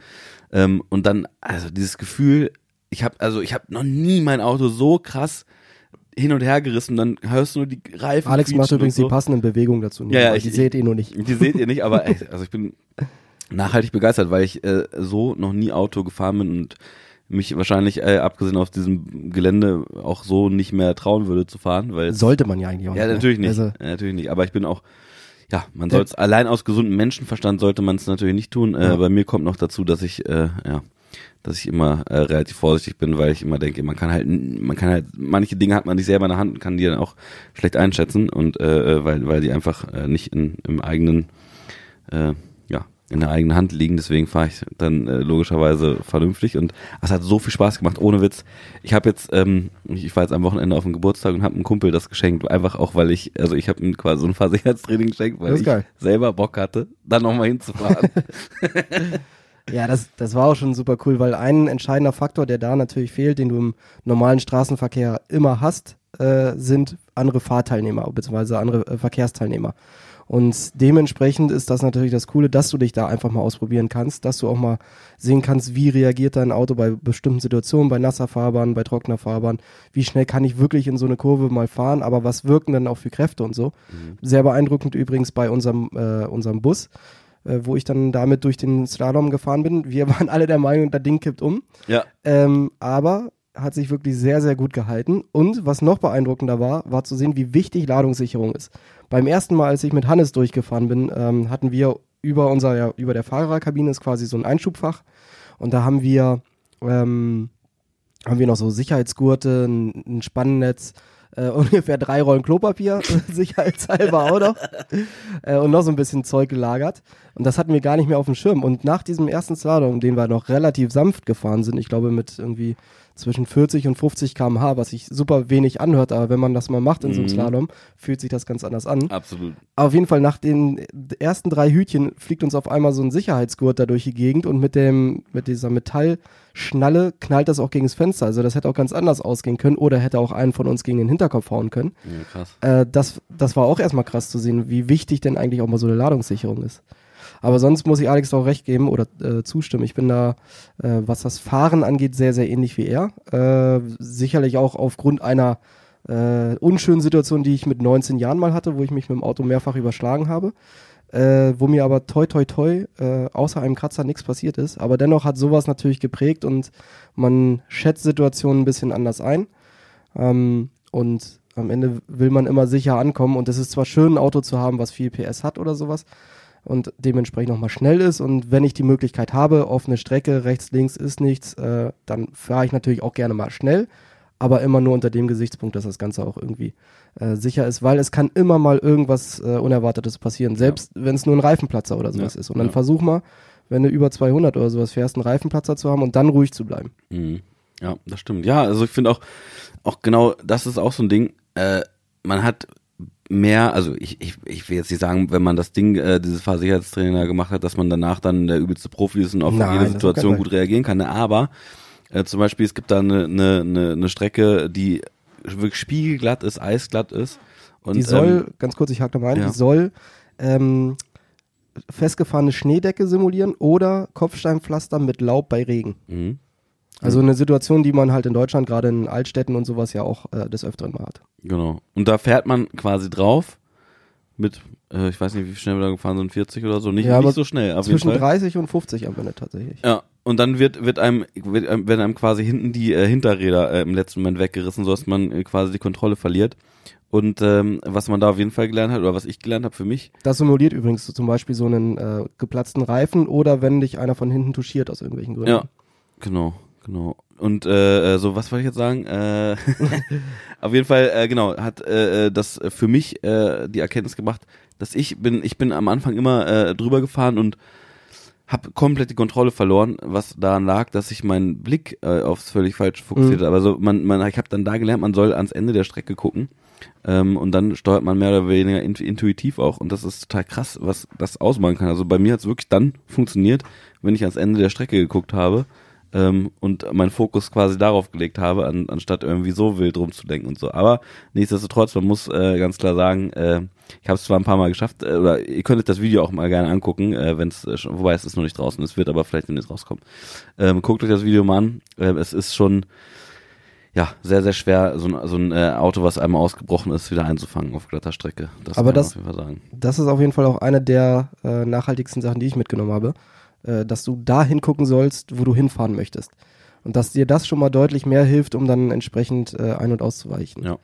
Ähm, und dann, also dieses Gefühl, ich habe also ich habe noch nie mein Auto so krass hin und her gerissen, dann hörst du nur die Reifen. Alex macht übrigens so. die passenden Bewegungen dazu. Ja, ja, die ich- seht ihr nur nicht. Die seht ihr nicht, aber ey, also ich bin nachhaltig begeistert, weil ich äh, so noch nie Auto gefahren bin und mich wahrscheinlich, äh, abgesehen auf diesem Gelände, auch so nicht mehr trauen würde zu fahren, weil Sollte man ja eigentlich auch ja nicht. natürlich ne? nicht, Also, ja, natürlich nicht. Aber ich bin auch, ja, man soll es allein aus gesundem Menschenverstand sollte man es natürlich nicht tun. Äh, Ja. Bei mir kommt noch dazu, dass ich, äh, ja, dass ich immer äh, relativ vorsichtig bin, weil ich immer denke, man kann halt, man kann halt, manche Dinge hat man nicht selber in der Hand und kann die dann auch schlecht einschätzen und äh, weil, weil die einfach äh, nicht in, im eigenen, äh, ja, in der eigenen Hand liegen. Deswegen fahre ich dann äh, logischerweise vernünftig und es hat so viel Spaß gemacht, ohne Witz. Ich habe jetzt, ähm, ich war jetzt am Wochenende auf dem Geburtstag und habe einem Kumpel das geschenkt, einfach auch, weil ich, also ich habe ihm quasi so ein Fahrsicherheitstraining geschenkt, weil ich geil. selber Bock hatte, dann nochmal hinzufahren. ja, das, das war auch schon super cool, weil ein entscheidender Faktor, der da natürlich fehlt, den du im normalen Straßenverkehr immer hast, äh, sind andere Fahrteilnehmer bzw. andere äh, Verkehrsteilnehmer. Und dementsprechend ist das natürlich das Coole, dass du dich da einfach mal ausprobieren kannst, dass du auch mal sehen kannst, wie reagiert dein Auto bei bestimmten Situationen, bei nasser Fahrbahn, bei trockener Fahrbahn, wie schnell kann ich wirklich in so eine Kurve mal fahren, aber was wirken dann auch für Kräfte und so. Sehr beeindruckend übrigens bei unserem, äh, unserem Bus, wo ich dann damit durch den Slalom gefahren bin. Wir waren alle der Meinung, das Ding kippt um. ja, Ähm, aber hat sich wirklich sehr, sehr gut gehalten. Und was noch beeindruckender war, war zu sehen, wie wichtig Ladungssicherung ist. Beim ersten Mal, als ich mit Hannes durchgefahren bin, ähm, hatten wir über unser, ja, über der Fahrerkabine ist quasi so ein Einschubfach. Und da haben wir, ähm, haben wir noch so Sicherheitsgurte, ein, ein Spannennetz, äh, ungefähr drei Rollen Klopapier, sicherheitshalber auch noch, äh, und noch so ein bisschen Zeug gelagert. Und das hatten wir gar nicht mehr auf dem Schirm. Und nach diesem ersten Slalom, den wir noch relativ sanft gefahren sind, ich glaube mit irgendwie zwischen 40 und 50 km/h, was sich super wenig anhört, aber wenn man das mal macht in so einem Mhm. Slalom, fühlt sich das ganz anders an. absolut. Auf jeden Fall nach den ersten drei Hütchen fliegt uns auf einmal so ein Sicherheitsgurt da durch die Gegend und mit dem mit dieser Metallschnalle knallt das auch gegen das Fenster. Also das hätte auch ganz anders ausgehen können oder hätte auch einen von uns gegen den Hinterkopf hauen können. Ja, krass. Äh, das, das war auch erstmal krass zu sehen, wie wichtig denn eigentlich auch mal so eine Ladungssicherung ist. Aber sonst muss ich Alex auch recht geben oder äh, zustimmen. Ich bin da, äh, was das Fahren angeht, sehr, sehr ähnlich wie er. Äh, sicherlich auch aufgrund einer äh, unschönen Situation, die ich mit 19 Jahren mal hatte, wo ich mich mit dem Auto mehrfach überschlagen habe. Äh, wo mir aber toi toi toi äh, außer einem Kratzer nichts passiert ist. Aber dennoch hat sowas natürlich geprägt und man schätzt Situationen ein bisschen anders ein. Ähm, und am Ende will man immer sicher ankommen. Und es ist zwar schön, ein Auto zu haben, was viel PS hat oder sowas. Und dementsprechend nochmal schnell ist. Und wenn ich die Möglichkeit habe, offene Strecke, rechts, links ist nichts, äh, dann fahre ich natürlich auch gerne mal schnell, aber immer nur unter dem Gesichtspunkt, dass das Ganze auch irgendwie äh, sicher ist, weil es kann immer mal irgendwas äh, Unerwartetes passieren, selbst wenn es nur ein Reifenplatzer oder sowas Ja, ist. Und dann ja. versuch mal, wenn du über 200 oder sowas fährst, einen Reifenplatzer zu haben und dann ruhig zu bleiben. Mhm. Ja, das stimmt. Ja, also ich finde auch, auch genau, das ist auch so ein Ding, äh, man hat mehr, also ich, ich, ich will jetzt nicht sagen, wenn man das Ding, äh, dieses Fahrsicherheitstraining da gemacht hat, dass man danach dann der übelste Profi ist und auf Nein, jede Situation gut reagieren kann. Aber äh, zum Beispiel, es gibt da eine, eine, eine, eine Strecke, die wirklich spiegelglatt ist, eisglatt ist. Und, die soll, ähm, ganz kurz, ich hake da mal ein, ja. die soll ähm, festgefahrene Schneedecke simulieren oder Kopfsteinpflaster mit Laub bei Regen. mhm. Also eine Situation, die man halt in Deutschland, gerade in Altstädten und sowas ja auch äh, des Öfteren mal hat. Genau. Und da fährt man quasi drauf mit, äh, ich weiß nicht, wie schnell wir da gefahren sind, 40 oder so, nicht, Ja, nicht so schnell. Zwischen Fall. 30 und 50 am Ende tatsächlich. Ja, und dann wird, wird einem, wird, einem- werden einem quasi hinten die äh, Hinterräder äh, im letzten Moment weggerissen, sodass man äh, quasi die Kontrolle verliert. Und ähm, was man da auf jeden Fall gelernt hat, oder was ich gelernt habe für mich, Das simuliert übrigens so zum Beispiel so einen äh, geplatzten Reifen oder wenn dich einer von hinten touchiert aus irgendwelchen Gründen. ja, genau, genau. Und äh, äh, so, was wollte ich jetzt sagen? Äh, auf jeden Fall, äh, genau, hat äh, äh, das für mich äh, die Erkenntnis gemacht, dass ich bin, ich bin am Anfang immer äh, drüber gefahren und habe komplett die Kontrolle verloren, was daran lag, dass ich meinen Blick äh, aufs völlig falsch fokussiert Mhm. habe. Also man, man, ich habe dann da gelernt, man soll ans Ende der Strecke gucken ähm, und dann steuert man mehr oder weniger int intuitiv auch und das ist total krass, was das ausmachen kann. Also bei mir hat es wirklich dann funktioniert, wenn ich ans Ende der Strecke geguckt habe ähm, und meinen Fokus quasi darauf gelegt habe, an, anstatt irgendwie so wild rumzudenken und so. Aber nichtsdestotrotz, man muss äh, ganz klar sagen, äh, ich habe es zwar ein paar Mal geschafft, äh, oder ihr könntet das Video auch mal gerne angucken, äh, wenn es äh, wobei es ist noch nicht draußen, es wird aber vielleicht demnächst rauskommen. Ähm, guckt euch das Video mal an. Äh, es ist schon ja sehr sehr schwer, so ein, so ein äh, Auto, was einmal ausgebrochen ist, wieder einzufangen auf glatter Strecke. Das Aber das-. Das ist auf jeden Fall auch eine der äh, nachhaltigsten Sachen, die ich mitgenommen habe, äh, dass du da hingucken sollst, wo du hinfahren möchtest. Und dass dir das schon mal deutlich mehr hilft, um dann entsprechend äh, ein- und auszuweichen. Ja.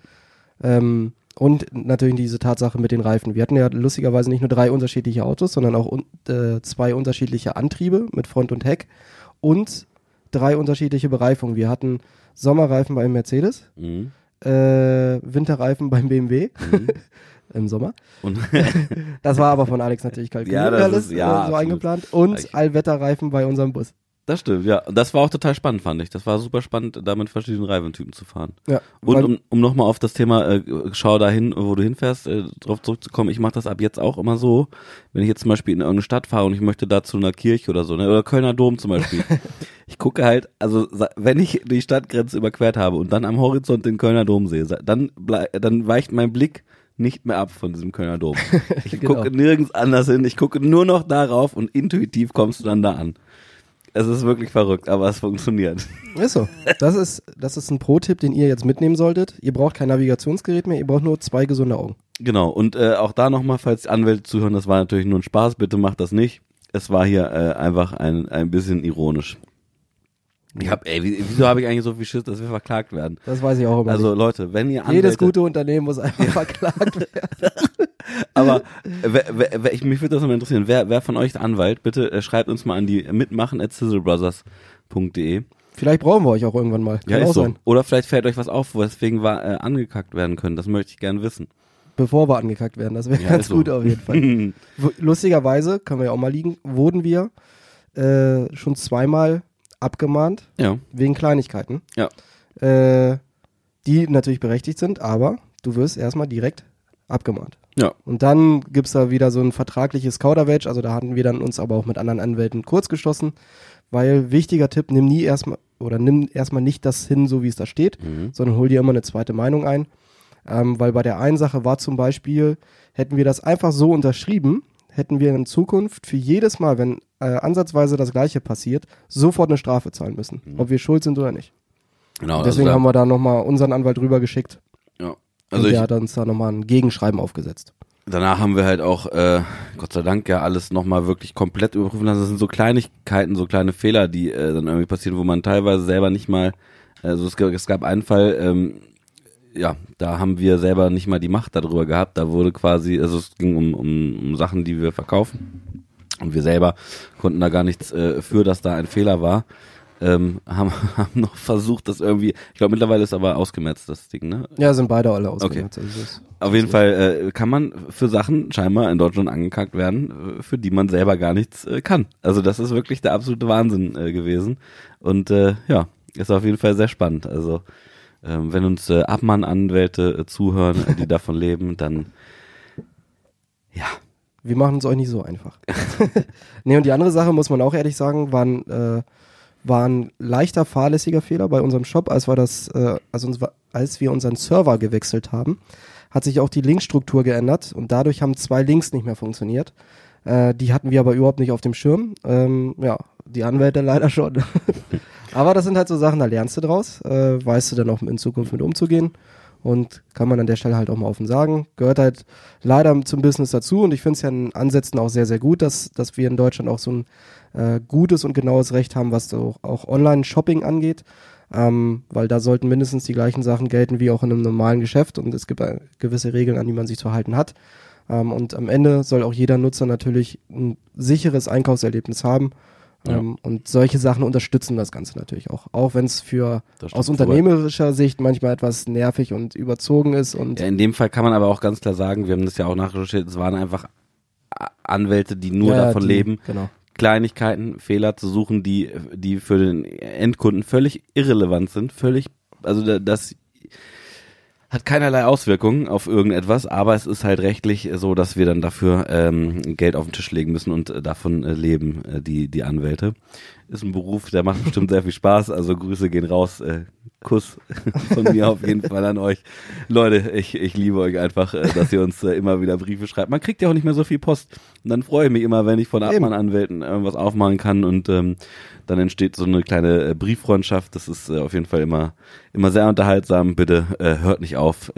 Ähm, und natürlich diese Tatsache mit den Reifen. Wir hatten ja lustigerweise nicht nur drei unterschiedliche Autos, sondern auch un äh, zwei unterschiedliche Antriebe mit Front und Heck und drei unterschiedliche Bereifungen. Wir hatten Sommerreifen beim Mercedes, Mhm. äh, Winterreifen beim BMW Mhm. im Sommer. Und Das war aber von Alex natürlich kalkuliert, Ja, das alles ist- ja, äh, so eingeplant. Und Allwetterreifen bei unserem Bus. Das stimmt, ja. Und Das war auch total spannend, fand ich. Das war super spannend, da mit verschiedenen Reifentypen zu fahren. Ja, Und um, um nochmal auf das Thema, äh, schau dahin, wo du hinfährst, äh, drauf zurückzukommen, ich mache das ab jetzt auch immer so, wenn ich jetzt zum Beispiel in irgendeine Stadt fahre und ich möchte da zu einer Kirche oder so, ne, oder Kölner Dom zum Beispiel. ich gucke halt, also wenn ich die Stadtgrenze überquert habe und dann am Horizont den Kölner Dom sehe, dann, dann weicht mein Blick nicht mehr ab von diesem Kölner Dom. Ich Genau. gucke nirgends anders hin, ich gucke nur noch darauf und intuitiv kommst du dann da an. Es ist wirklich verrückt, aber es funktioniert. Ist so. Das ist, das ist ein Pro-Tipp, den ihr jetzt mitnehmen solltet. Ihr braucht kein Navigationsgerät mehr, ihr braucht nur zwei gesunde Augen. Genau, und äh, auch da nochmal, falls die Anwälte zuhören, das war natürlich nur ein Spaß, bitte macht das nicht. Es war hier äh, einfach ein, ein bisschen ironisch. Ich hab, ey, wie, wieso habe ich eigentlich so viel Schiss, dass wir verklagt werden? Das weiß ich auch immer. Also nicht. Leute, wenn ihr Anwälte, Jedes gute Unternehmen muss einfach verklagt werden. aber wer, wer, ich, mich würde das mal interessieren, wer, wer von euch Anwalt, bitte äh, schreibt uns mal an die mitmachen at sizzlebrothers.de. Vielleicht brauchen wir euch auch irgendwann mal. Kann Ja, ist so. sein. Oder vielleicht fällt euch was auf, weswegen wir äh, angekackt werden können. Das möchte ich gern wissen. Bevor wir angekackt werden. Das wäre Ja, ganz ist so. gut auf jeden Fall. Lustigerweise, können wir ja auch mal liegen, wurden wir äh, schon zweimal abgemahnt ja, wegen Kleinigkeiten. Ja. Äh, die natürlich berechtigt sind, aber du wirst erstmal direkt abgemahnt. ja, Und dann gibt's da wieder so ein vertragliches Kauderwelsch, also da hatten wir dann uns aber auch mit anderen Anwälten kurz geschlossen, weil wichtiger Tipp, nimm nie erstmal oder nimm erstmal nicht das hin, so wie es da steht, Mhm. sondern hol dir immer eine zweite Meinung ein. Ähm, weil bei der einen Sache war zum Beispiel, hätten wir das einfach so unterschrieben, hätten wir in Zukunft für jedes Mal, wenn äh, ansatzweise das gleiche passiert, sofort eine Strafe zahlen müssen, ob wir schuld sind oder nicht. genau. Deswegen also haben wir da nochmal unseren Anwalt rübergeschickt ja. und Also ich, der hat uns da nochmal ein Gegenschreiben aufgesetzt. danach haben wir halt auch, äh, Gott sei Dank, ja alles nochmal wirklich komplett überprüfen lassen. Das sind so Kleinigkeiten, so kleine Fehler, die äh, dann irgendwie passieren, wo man teilweise selber nicht mal, also es, gab- es gab einen Fall, ähm, ja, da haben wir selber nicht mal die Macht darüber gehabt. Da wurde quasi, also es ging um, um, um Sachen, die wir verkaufen. Und wir selber konnten da gar nichts äh, für, dass da ein Fehler war. Ähm, haben, haben noch versucht, das irgendwie, ich glaube mittlerweile ist aber ausgemerzt, das Ding, ne? Ja, sind beide alle ausgemerzt. Okay. Also Auf jeden Fall äh, kann man für Sachen scheinbar in Deutschland angekackt werden, äh, für die man selber gar nichts äh, kann. Also das ist wirklich der absolute Wahnsinn äh, gewesen. Und äh, ja, ist auf jeden Fall sehr spannend. Also ähm, wenn uns äh, Abmann-Anwälte äh, zuhören, äh, die davon leben, dann ja. Wir machen es euch nicht so einfach. nee, und die andere Sache, muss man auch ehrlich sagen, waren, äh, war ein leichter fahrlässiger Fehler bei unserem Shop, als wir das, äh, also uns, als wir unseren Server gewechselt haben, hat sich auch die Linkstruktur geändert und dadurch haben zwei Links nicht mehr funktioniert. Äh, die hatten wir aber überhaupt nicht auf dem Schirm. Ähm, ja, die Anwälte leider schon. Aber das sind halt so Sachen, da lernst du draus, äh, weißt du dann auch in Zukunft mit umzugehen und kann man an der Stelle halt auch mal offen sagen. Gehört halt leider zum Business dazu und ich finde es ja in Ansätzen auch sehr, sehr gut, dass, dass wir in Deutschland auch so ein äh, gutes und genaues Recht haben, was so auch Online-Shopping angeht. Ähm, weil da sollten mindestens die gleichen Sachen gelten wie auch in einem normalen Geschäft und es gibt äh, gewisse Regeln, an die man sich zu halten hat. Ähm, und am Ende soll auch jeder Nutzer natürlich ein sicheres Einkaufserlebnis haben ja. Ähm, und solche Sachen unterstützen das Ganze natürlich auch. Auch wenn es für aus unternehmerischer Sicht manchmal etwas nervig und überzogen ist. Und ja, in dem Fall kann man aber auch ganz klar sagen, wir haben das ja auch nachrecherchiert, es waren einfach Anwälte, die nur ja, davon die, leben, genau. Kleinigkeiten, Fehler zu suchen, die, die für den Endkunden völlig irrelevant sind, völlig, also das hat keinerlei Auswirkungen auf irgendetwas, aber es ist halt rechtlich so, dass wir dann dafür ähm, Geld auf den Tisch legen müssen und äh, davon äh, leben, äh, die, die Anwälte. Ist ein Beruf, der macht bestimmt sehr viel Spaß, also Grüße gehen raus. Äh, Kuss von mir auf jeden Fall an euch. Leute, ich, ich liebe euch einfach, äh, dass ihr uns äh, immer wieder Briefe schreibt. Man kriegt ja auch nicht mehr so viel Post. Und dann freue ich mich immer, wenn ich von Abmann-Anwälten irgendwas aufmachen kann und ähm, dann entsteht so eine kleine äh, Brieffreundschaft. Das ist äh, auf jeden Fall immer, immer sehr unterhaltsam. Bitte äh, hört nicht auf.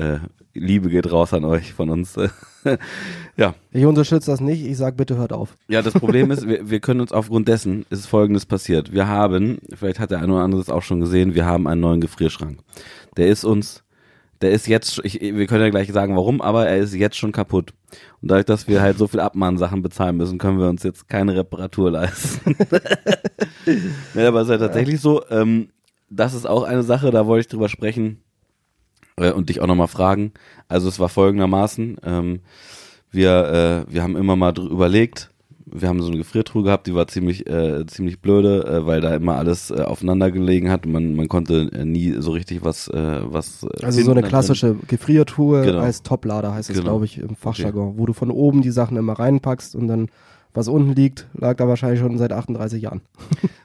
Liebe geht raus an euch von uns. ja. Ich unterstütze das nicht. Ich sag bitte hört auf. Ja, das Problem ist, wir, wir können uns aufgrund dessen ist Folgendes passiert. Wir haben, vielleicht hat der eine oder andere das auch schon gesehen, wir haben einen neuen Gefrierschrank. Der ist uns, der ist jetzt, ich, wir können ja gleich sagen, warum, aber er ist jetzt schon kaputt. Und dadurch, dass wir halt so viel Abmahnsachen bezahlen müssen, können wir uns jetzt keine Reparatur leisten. ja, aber es ist halt tatsächlich so, ähm, das ist auch eine Sache, da wollte ich drüber sprechen äh, und dich auch nochmal fragen. Also es war folgendermaßen, ähm, wir, äh, wir haben immer mal überlegt, wir haben so eine Gefriertruhe gehabt, die war ziemlich, äh, ziemlich blöde, äh, weil da immer alles äh, aufeinander gelegen hat und man, man konnte äh, nie so richtig was, äh, was. Äh, also so eine klassische Gefriertruhe genau. als Toplader heißt es, genau. glaube ich, im Fachjargon, okay. wo du von oben die Sachen immer reinpackst und dann was unten liegt, lag da wahrscheinlich schon seit 38 Jahren.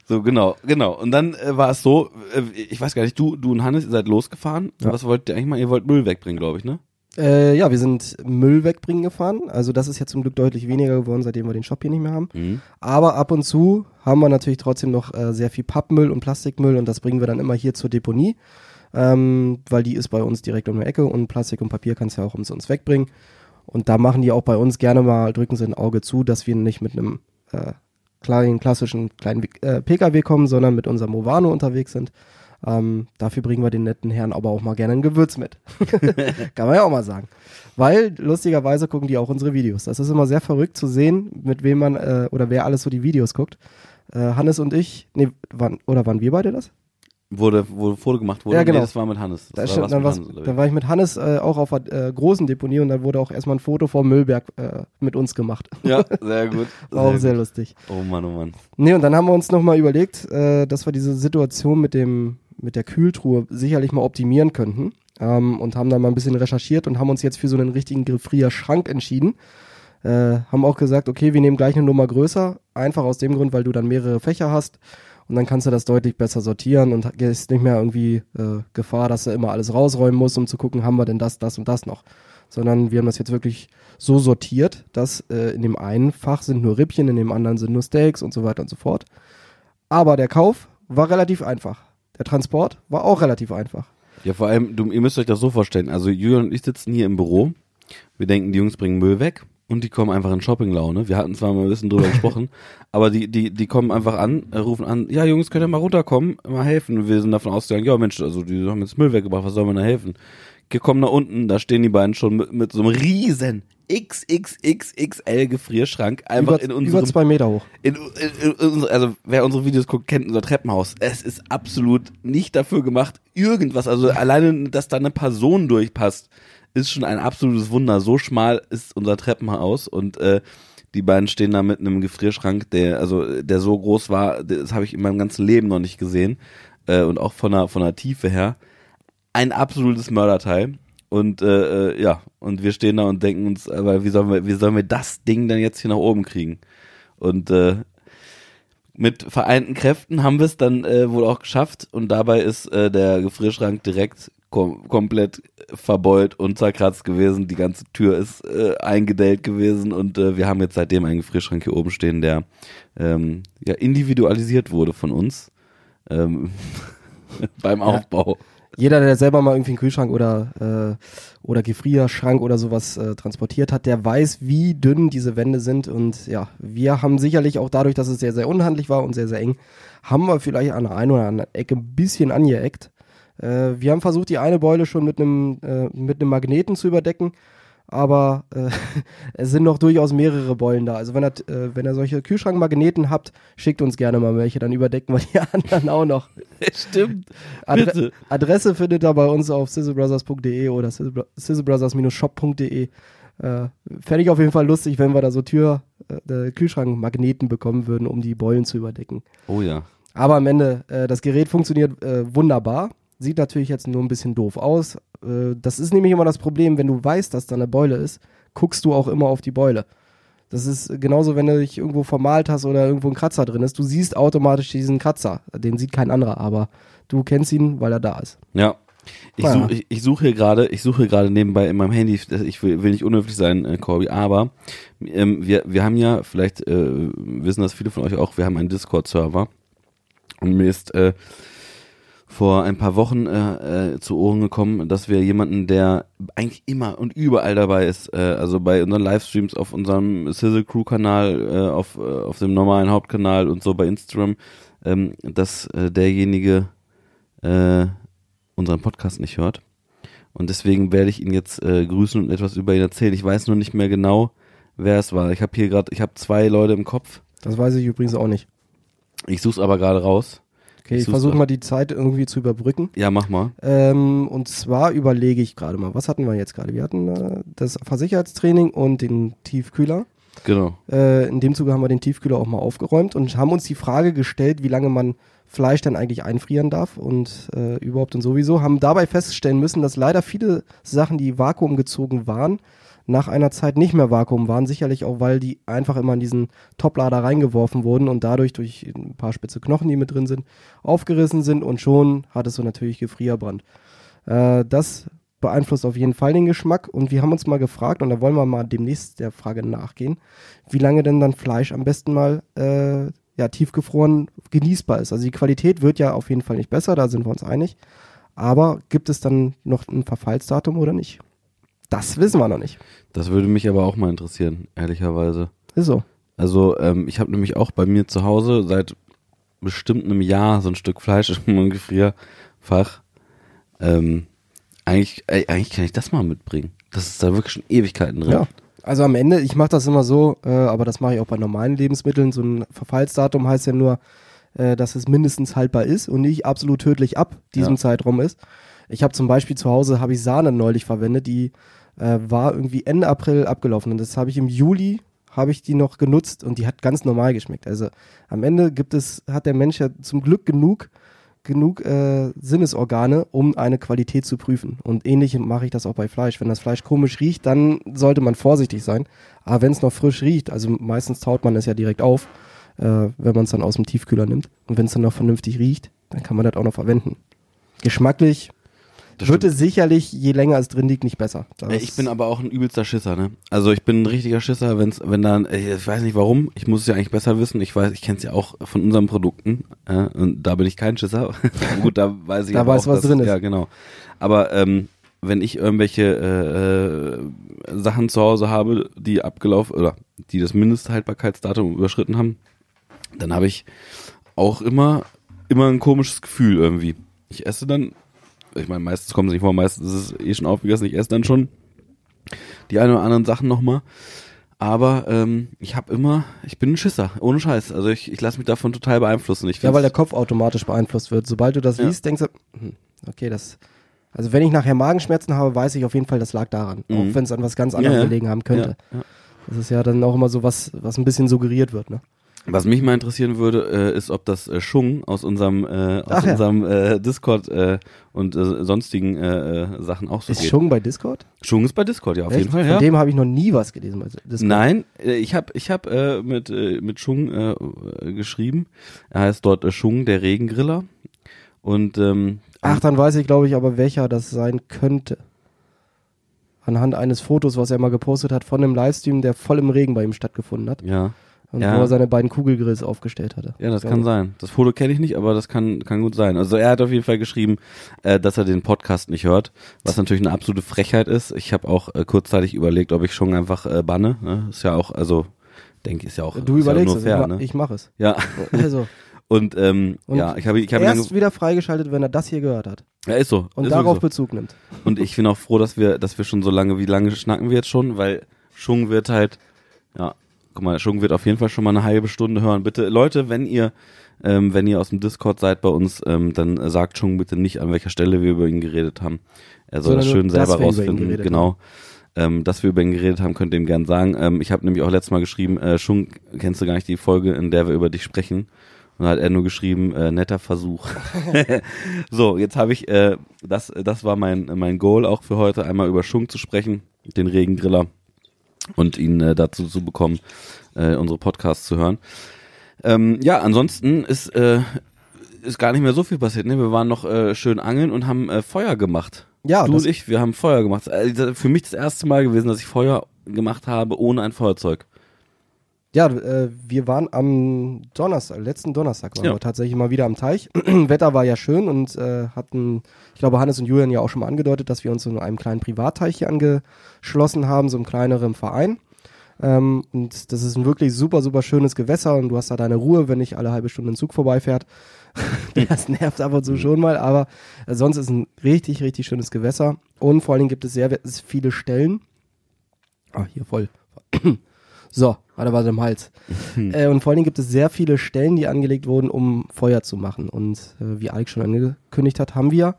So, genau, genau. Und dann äh, war es so, äh, ich weiß gar nicht, du, du und Hannes, ihr seid losgefahren. Ja. Was wollt ihr eigentlich mal? Ihr wollt Müll wegbringen, glaube ich, ne? Äh, ja, wir sind Müll wegbringen gefahren. Also das ist jetzt zum Glück deutlich weniger geworden, seitdem wir den Shop hier nicht mehr haben. Mhm. Aber ab und zu haben wir natürlich trotzdem noch äh, sehr viel Pappmüll und Plastikmüll und das bringen wir dann immer hier zur Deponie, ähm, weil die ist bei uns direkt um die Ecke und Plastik und Papier kannst du ja auch umsonst wegbringen. Und da machen die auch bei uns gerne mal, drücken sie ein Auge zu, dass wir nicht mit einem äh, kleinen, klassischen kleinen äh, Pkw kommen, sondern mit unserem Movano unterwegs sind. Ähm, dafür bringen wir den netten Herren aber auch mal gerne ein Gewürz mit. Kann man ja auch mal sagen. Weil lustigerweise gucken die auch unsere Videos. Das ist immer sehr verrückt zu sehen, mit wem man äh, oder wer alles so die Videos guckt. Äh, Hannes und ich, nee, wann, oder waren wir beide das? Wurde, wo Foto gemacht wurde. Ja, genau. Nee, das war mit Hannes. Da war dann, Hannes dann, war ich mit Hannes äh, auch auf der äh, großen Deponie und dann wurde auch erstmal ein Foto vom Müllberg äh, mit uns gemacht. Ja, sehr gut. war auch sehr gut. lustig. Oh Mann, oh Mann. Nee, und dann haben wir uns nochmal überlegt, äh, dass wir diese Situation mit dem, mit der Kühltruhe sicherlich mal optimieren könnten. Ähm, und haben dann mal ein bisschen recherchiert und haben uns jetzt für so einen richtigen Gefrierschrank entschieden. Äh, haben auch gesagt, okay, wir nehmen gleich eine Nummer größer. Einfach aus dem Grund, weil du dann mehrere Fächer hast und dann kannst du das deutlich besser sortieren und ist nicht mehr irgendwie äh, Gefahr, dass du immer alles rausräumen musst, um zu gucken, haben wir denn das, das und das noch. Sondern wir haben das jetzt wirklich so sortiert, dass äh, in dem einen Fach sind nur Rippchen, in dem anderen sind nur Steaks und so weiter und so fort. Aber der Kauf war relativ einfach. Der Transport war auch relativ einfach. Ja, vor allem, du, ihr müsst euch das so vorstellen. Also Julian und ich sitzen hier im Büro. Wir denken, die Jungs bringen Müll weg. und die kommen einfach in Shopping-Laune. Wir hatten zwar mal ein bisschen drüber gesprochen, aber die, die, die kommen einfach an, äh, rufen an, ja Jungs, könnt ihr mal runterkommen, mal helfen. Und wir sind davon ausgegangen, ja Mensch, also die haben jetzt Müll weggebracht, was soll man da helfen? Kommen nach unten, da stehen die beiden schon mit, mit so einem riesen XXXXL Gefrierschrank einfach über, in unserem über zwei Meter hoch. in, in, in, also wer unsere Videos guckt, kennt unser Treppenhaus. Es ist absolut nicht dafür gemacht, irgendwas, also alleine, dass da eine Person durchpasst, ist schon ein absolutes Wunder. So schmal ist unser Treppenhaus und äh, die beiden stehen da mit einem Gefrierschrank, der also der so groß war, das habe ich in meinem ganzen Leben noch nicht gesehen äh, und auch von der von der Tiefe her ein absolutes Mörderteil. Und äh, äh, ja, und wir stehen da und denken uns, aber wie sollen wir, wie sollen wir das Ding denn jetzt hier nach oben kriegen? Und äh, mit vereinten Kräften haben wir es dann äh, wohl auch geschafft und dabei ist äh, der Gefrierschrank direkt kom komplett verbeult und zerkratzt gewesen. Die ganze Tür ist äh, eingedellt gewesen und äh, wir haben jetzt seitdem einen Gefrierschrank hier oben stehen, der ähm, ja individualisiert wurde von uns ähm, beim Aufbau. Jeder, der selber mal irgendwie einen Kühlschrank oder, äh, oder Gefrierschrank oder sowas äh, transportiert hat, der weiß, wie dünn diese Wände sind. Und ja, wir haben sicherlich auch dadurch, dass es sehr, sehr unhandlich war und sehr, sehr eng, haben wir vielleicht an der einen oder anderen Ecke ein bisschen angeeckt. Äh, wir haben versucht, die eine Beule schon mit einem äh, mit einem Magneten zu überdecken, aber äh, es sind noch durchaus mehrere Beulen da. Also wenn ihr, äh, wenn ihr solche Kühlschrankmagneten habt, schickt uns gerne mal welche, dann überdecken wir die anderen auch noch. Stimmt. Adre Bitte. Adresse findet ihr bei uns auf sizzlebrothers.de oder sizzlebrothers-shop.de. Äh, Fände ich auf jeden Fall lustig, wenn wir da so Tür, äh, Kühlschrankmagneten bekommen würden, um die Beulen zu überdecken. Oh ja. Aber am Ende, äh, das Gerät funktioniert äh, wunderbar. Sieht natürlich jetzt nur ein bisschen doof aus. Äh, das ist nämlich immer das Problem, wenn du weißt, dass da eine Beule ist, guckst du auch immer auf die Beule. Das ist genauso, wenn du dich irgendwo vermalt hast oder irgendwo ein Kratzer drin ist. Du siehst automatisch diesen Kratzer. Den sieht kein anderer, aber du kennst ihn, weil er da ist. Ja. Ich Naja. suche ich, ich suche hier gerade, ich suche gerade nebenbei in meinem Handy, ich will, will nicht unhöflich sein, äh, Corby, aber ähm, wir, wir haben ja, vielleicht äh, wissen das viele von euch auch, wir haben einen Discord-Server und mir ist äh, vor ein paar Wochen äh, äh, zu Ohren gekommen, dass wir jemanden, der eigentlich immer und überall dabei ist, äh, also bei unseren Livestreams auf unserem Sizzle Crew Kanal, äh, auf, äh, auf dem normalen Hauptkanal und so bei Instagram, ähm, dass äh, derjenige unseren Podcast nicht hört. Und deswegen werde ich ihn jetzt grüßen und etwas über ihn erzählen. Ich weiß nur nicht mehr genau, wer es war. Ich habe hier gerade, ich habe zwei Leute im Kopf. Das weiß ich übrigens auch nicht. Ich suche es aber gerade raus. Okay, Ich ich versuche mal die Zeit irgendwie zu überbrücken. Ja, mach mal. Ähm, und zwar überlege ich gerade mal, was hatten wir jetzt gerade? Wir hatten äh, das Versicherheitstraining und den Tiefkühler. Genau. Äh, in dem Zuge haben wir den Tiefkühler auch mal aufgeräumt und haben uns die Frage gestellt, wie lange man Fleisch dann eigentlich einfrieren darf und äh, überhaupt und sowieso. Haben dabei feststellen müssen, dass leider viele Sachen, die vakuumgezogen waren, nach einer Zeit nicht mehr Vakuum waren. Sicherlich auch, weil die einfach immer in diesen Toplader reingeworfen wurden und dadurch durch ein paar spitze Knochen, die mit drin sind, aufgerissen sind und schon hattest du natürlich Gefrierbrand. Äh, das beeinflusst auf jeden Fall den Geschmack und wir haben uns mal gefragt und da wollen wir mal demnächst der Frage nachgehen, wie lange denn dann Fleisch am besten mal äh, ja, tiefgefroren genießbar ist. Also die Qualität wird ja auf jeden Fall nicht besser, da sind wir uns einig. Aber gibt es dann noch ein Verfallsdatum oder nicht? Das wissen wir noch nicht. Das würde mich aber auch mal interessieren, ehrlicherweise. Ist so. Also ähm, ich habe nämlich auch bei mir zu Hause seit bestimmt einem Jahr so ein Stück Fleisch meinem Gefrierfach. Ähm, eigentlich, ey, eigentlich kann ich das mal mitbringen. Das ist da wirklich schon Ewigkeiten drin. Ja. Also am Ende, ich mache das immer so, äh, aber das mache ich auch bei normalen Lebensmitteln. So ein Verfallsdatum heißt ja nur, äh, dass es mindestens haltbar ist und nicht absolut tödlich ab diesem Ja. Zeitraum ist. Ich habe zum Beispiel zu Hause habe ich Sahne neulich verwendet, die äh, war irgendwie Ende April abgelaufen und das habe ich im Juli habe ich die noch genutzt und die hat ganz normal geschmeckt. Also am Ende gibt es hat der Mensch ja zum Glück genug genug äh, Sinnesorgane, um eine Qualität zu prüfen. Und ähnlich mache ich das auch bei Fleisch. Wenn das Fleisch komisch riecht, dann sollte man vorsichtig sein. Aber wenn es noch frisch riecht, also meistens taut man es ja direkt auf, äh, wenn man es dann aus dem Tiefkühler nimmt. Und wenn es dann noch vernünftig riecht, dann kann man das auch noch verwenden. Geschmacklich Das wird es sicherlich, je länger es drin liegt, nicht besser. Das Ich bin aber auch ein übelster Schisser, ne? Also ich bin ein richtiger Schisser, wenn's, wenn dann, ich weiß nicht warum, ich muss es ja eigentlich besser wissen, ich weiß, ich kenne es ja auch von unseren Produkten, äh, und da bin ich kein Schisser. Gut, da weiß ich Da aber weißt auch, was dass- drin ist. Ja, genau. Aber ähm, wenn ich irgendwelche äh, äh, Sachen zu Hause habe, die abgelaufen oder die das Mindesthaltbarkeitsdatum überschritten haben, dann habe ich auch immer immer ein komisches Gefühl irgendwie. Ich esse dann, ich meine, meistens kommt es nicht vor, meistens ist es eh schon aufgegessen, ich esse dann schon die ein oder anderen Sachen nochmal. Aber ähm, ich habe immer, ich bin ein Schisser, ohne Scheiß. Also ich, ich lasse mich davon total beeinflussen. Ich Ja, weil der Kopf automatisch beeinflusst wird. Sobald du das Ja. liest, denkst du, hm, okay, das. Also wenn ich nachher Magenschmerzen habe, weiß ich auf jeden Fall, das lag daran. Mhm. Auch wenn es an was ganz anderem Ja, gelegen haben könnte. Das ist ja dann auch immer so was, was ein bisschen suggeriert wird, ne? Was mich mal interessieren würde, äh, ist, ob das äh, Schung aus unserem, äh, aus Ach ja. unserem äh, Discord äh, und äh, sonstigen äh, äh, Sachen auch so Ist geht. schon bei Discord? Schung ist bei Discord, ja, auf Echt? jeden Fall. Von Ja. dem habe ich noch nie was gelesen bei Discord. Nein, äh, ich habe ich hab, äh, mit, äh, mit Schung äh, geschrieben. Er heißt dort äh, Schung, der Regengriller. Und ähm, Ach, dann weiß ich, glaube ich, aber welcher das sein könnte. Anhand eines Fotos, was er mal gepostet hat von einem Livestream, der voll im Regen bei ihm stattgefunden hat. ja, Und Ja. wo er seine beiden Kugelgrills aufgestellt hatte. ja, das kann ich. sein. Das Foto kenne ich nicht, aber das kann, kann gut sein. Also er hat auf jeden Fall geschrieben, äh, dass er den Podcast nicht hört, was natürlich eine absolute Frechheit ist. Ich habe auch äh, kurzzeitig überlegt, ob ich Schung einfach äh, banne. Ne? Ist ja auch, also denke ich, ist ja auch, Du ist ja überlegst nur es, fair, ich, ne? ich mache es. Ja, Also, und, ähm, Und ja, ich habe ich hab erst wieder freigeschaltet, wenn er das hier gehört hat. ja, ist so. Und ist darauf sowieso. Bezug nimmt. Und ich bin auch froh, dass wir, dass wir schon so lange, wie lange schnacken wir jetzt schon, weil Schung wird halt, ja, guck mal, Schung wird auf jeden Fall schon mal eine halbe Stunde hören. Bitte, Leute, wenn ihr, ähm, wenn ihr aus dem Discord seid bei uns, ähm, dann sagt Schung bitte nicht, an welcher Stelle wir über ihn geredet haben. Er soll Sondern das schön selber rausfinden. Genau. Ähm, dass wir über ihn geredet haben, könnt ihr ihm gern sagen. Ähm, ich habe nämlich auch letztes Mal geschrieben, äh, Schung, kennst du gar nicht die Folge, in der wir über dich sprechen? Und da hat er nur geschrieben, äh, netter Versuch. so, jetzt habe ich, äh, das, das war mein, mein Goal auch für heute, einmal über Schunk zu sprechen, den Regengriller und ihn äh, dazu zu bekommen, äh, unsere Podcasts zu hören. Ähm, ja, ansonsten ist, äh, ist gar nicht mehr so viel passiert. Ne? Wir waren noch äh, schön angeln und haben äh, Feuer gemacht. Ja, du und ich, wir haben Feuer gemacht. Also für mich das erste Mal gewesen, dass ich Feuer gemacht habe ohne ein Feuerzeug. Ja, äh, wir waren am Donnerstag, letzten Donnerstag waren Ja. wir tatsächlich mal wieder am Teich. Wetter war ja schön und äh, hatten, ich glaube, Hannes und Julian ja auch schon mal angedeutet, dass wir uns in einem kleinen Privatteich hier angeschlossen haben, so einem kleineren Verein. Ähm, und das ist ein wirklich super, super schönes Gewässer und du hast da deine Ruhe, wenn nicht alle halbe Stunde ein Zug vorbeifährt. das nervt ab und zu schon mal, aber äh, sonst ist ein richtig, richtig schönes Gewässer. Und vor allen Dingen gibt es sehr viele Stellen. Ah, hier voll. So, warte, warte im Hals. äh, und vor allen Dingen gibt es sehr viele Stellen, die angelegt wurden, um Feuer zu machen. Und äh, wie Alex schon angekündigt hat, haben wir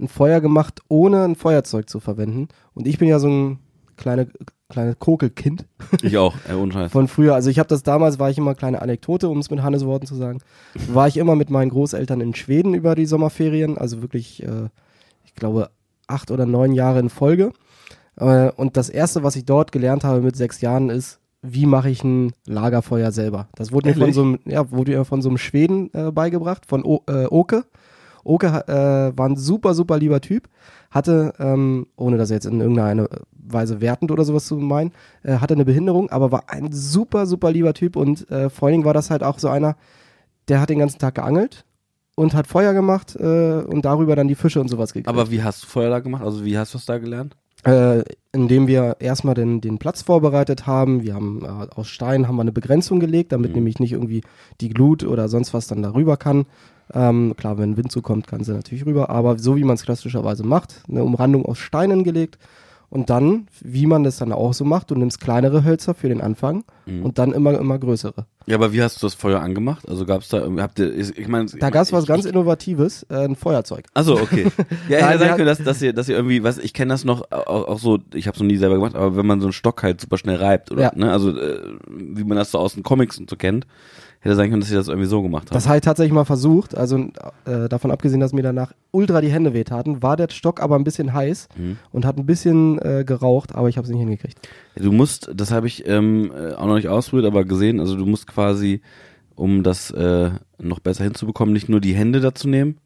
ein Feuer gemacht, ohne ein Feuerzeug zu verwenden. Und ich bin ja so ein kleine, kleines Kokelkind Ich auch, äh, ohne Scheiß. von früher. Also ich habe das damals, war ich immer kleine Anekdote, um es mit Hannes Worten zu sagen, war ich immer mit meinen Großeltern in Schweden über die Sommerferien, also wirklich, äh, ich glaube, acht oder neun Jahre in Folge. Äh, und das erste, was ich dort gelernt habe mit sechs Jahren, ist, wie mache ich ein Lagerfeuer selber? Das wurde mir von so einem, ja, wurde mir von so einem Schweden äh, beigebracht, von o äh, Oke. Oke äh, war ein super, super lieber Typ, hatte, ähm, ohne das jetzt in irgendeiner Weise wertend oder sowas zu meinen, äh, hatte eine Behinderung, aber war ein super, super lieber Typ und äh, vor allen Dingen war das halt auch so einer, der hat den ganzen Tag geangelt und hat Feuer gemacht äh, und darüber dann die Fische und sowas gegrillt. Aber wie hast du Feuer da gemacht? Also wie hast du es da gelernt? Äh, indem wir erstmal den, den Platz vorbereitet haben. Wir haben äh, aus Stein haben wir eine Begrenzung gelegt, damit Mhm. nämlich nicht irgendwie die Glut oder sonst was dann darüber kann. Ähm, klar, wenn Wind zukommt, kann sie natürlich rüber, aber so wie man es klassischerweise macht, eine Umrandung aus Steinen gelegt und dann, wie man das dann auch so macht, du nimmst kleinere Hölzer für den Anfang Mhm. und dann immer, immer größere. Ja, aber wie hast du das Feuer angemacht? Also gab's da, habt ihr, ich ich meine, Da gab es was ganz Innovatives, äh, ein Feuerzeug. Achso, okay. Ja, ich hatten- können, dass, dass ihr, dass ihr irgendwie, was, ich kenne das noch auch, auch so, ich habe es noch nie selber gemacht, aber wenn man so einen Stock halt super schnell reibt, oder, Ja. ne, also, äh, wie man das so aus den Comics und so kennt, hätte sein können, dass ihr das irgendwie so gemacht habt. Das habe ich tatsächlich mal versucht, also äh, davon abgesehen, dass mir danach ultra die Hände wehtaten, war der Stock aber ein bisschen heiß Mhm. und hat ein bisschen äh, geraucht, aber ich habe es nicht hingekriegt. Du musst, das habe ich ähm, äh, auch noch nicht ausprobiert, aber gesehen, also du musst quasi, um das äh, noch besser hinzubekommen, nicht nur die Hände dazu nehmen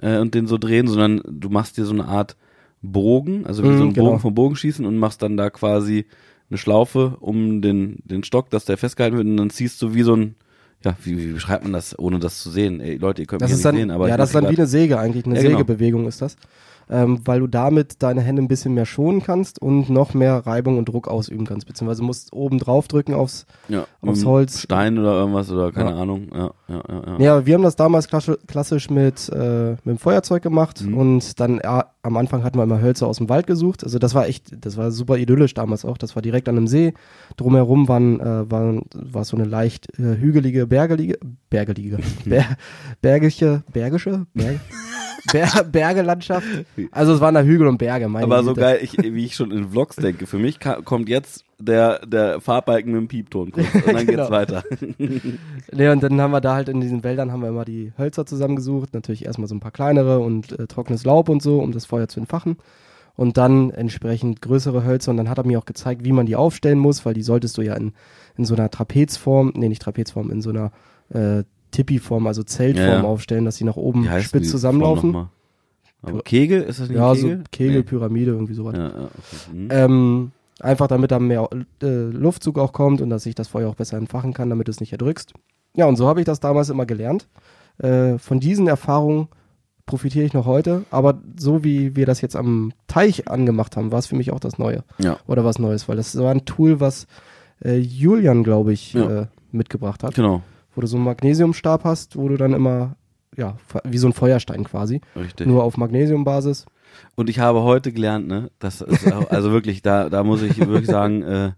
äh, und den so drehen, sondern du machst dir so eine Art Bogen, also wie Mhm, so ein genau. Bogen vom Bogenschießen und machst dann da quasi eine Schlaufe um den, den Stock, dass der festgehalten wird und dann ziehst du wie so ein, ja, wie, wie beschreibt man das, ohne das zu sehen? Ey, Leute, ihr könnt Das mich ist ja dann, nicht sehen, aber ja, das ist dann wie eine Säge eigentlich, eine Ja, genau. Sägebewegung ist das. Ähm, weil du damit deine Hände ein bisschen mehr schonen kannst und noch mehr Reibung und Druck ausüben kannst. Beziehungsweise musst oben drauf drücken aufs, Ja, Aufs Holz. Stein oder irgendwas oder keine Ja. Ahnung. Ja, ja, ja. ja. Ja, wir haben das damals klassisch, mit, äh, mit dem Feuerzeug gemacht Mhm. und dann ja, am Anfang hatten wir immer Hölzer aus dem Wald gesucht. Also das war echt, das war super idyllisch damals auch. Das war direkt an einem See. Drumherum waren, äh, waren, war so eine leicht äh, hügelige, bergelige, bergelige, ber, bergische, bergische, Berg, Ber, Bergelandschaft. Also es waren da Hügel und Berge. Meine Aber so Güte. geil, ich, wie ich schon in Vlogs denke, für mich kommt jetzt der, der Fahrbalken mit dem Piepton kurz und dann Genau. geht's weiter. Nee, und dann haben wir da halt in diesen Wäldern haben wir immer die Hölzer zusammengesucht. Natürlich erstmal so ein paar kleinere und äh, trockenes Laub und so, um das Feuer zu entfachen. Und dann entsprechend größere Hölzer. Und dann hat er mir auch gezeigt, wie man die aufstellen muss, weil die solltest du ja in, in so einer Trapezform, nee, nicht Trapezform, in so einer äh, Tippi-Form, also Zeltform Ja, ja. aufstellen, dass sie nach oben spitz die zusammenlaufen. Aber Kegel, ist das nicht Ja, ein so Kegel? Kegel, Nee. Pyramide, irgendwie sowas. Ja, ja, okay. Hm. Ähm, einfach damit da mehr äh, Luftzug auch kommt und dass ich das Feuer auch besser entfachen kann, damit du es nicht erdrückst. Ja, und so habe ich das damals immer gelernt. Äh, von diesen Erfahrungen profitiere ich noch heute, aber so wie wir das jetzt am Teich angemacht haben, war es für mich auch das Neue Ja, oder was Neues, weil das war ein Tool, was äh, Julian, glaube ich, Ja. äh, mitgebracht hat, genau. wo du so einen Magnesiumstab hast, wo du dann immer, ja, wie so ein Feuerstein quasi, Richtig. nur auf Magnesiumbasis. Und ich habe heute gelernt, ne, das ist also wirklich, da, da muss ich wirklich sagen, äh,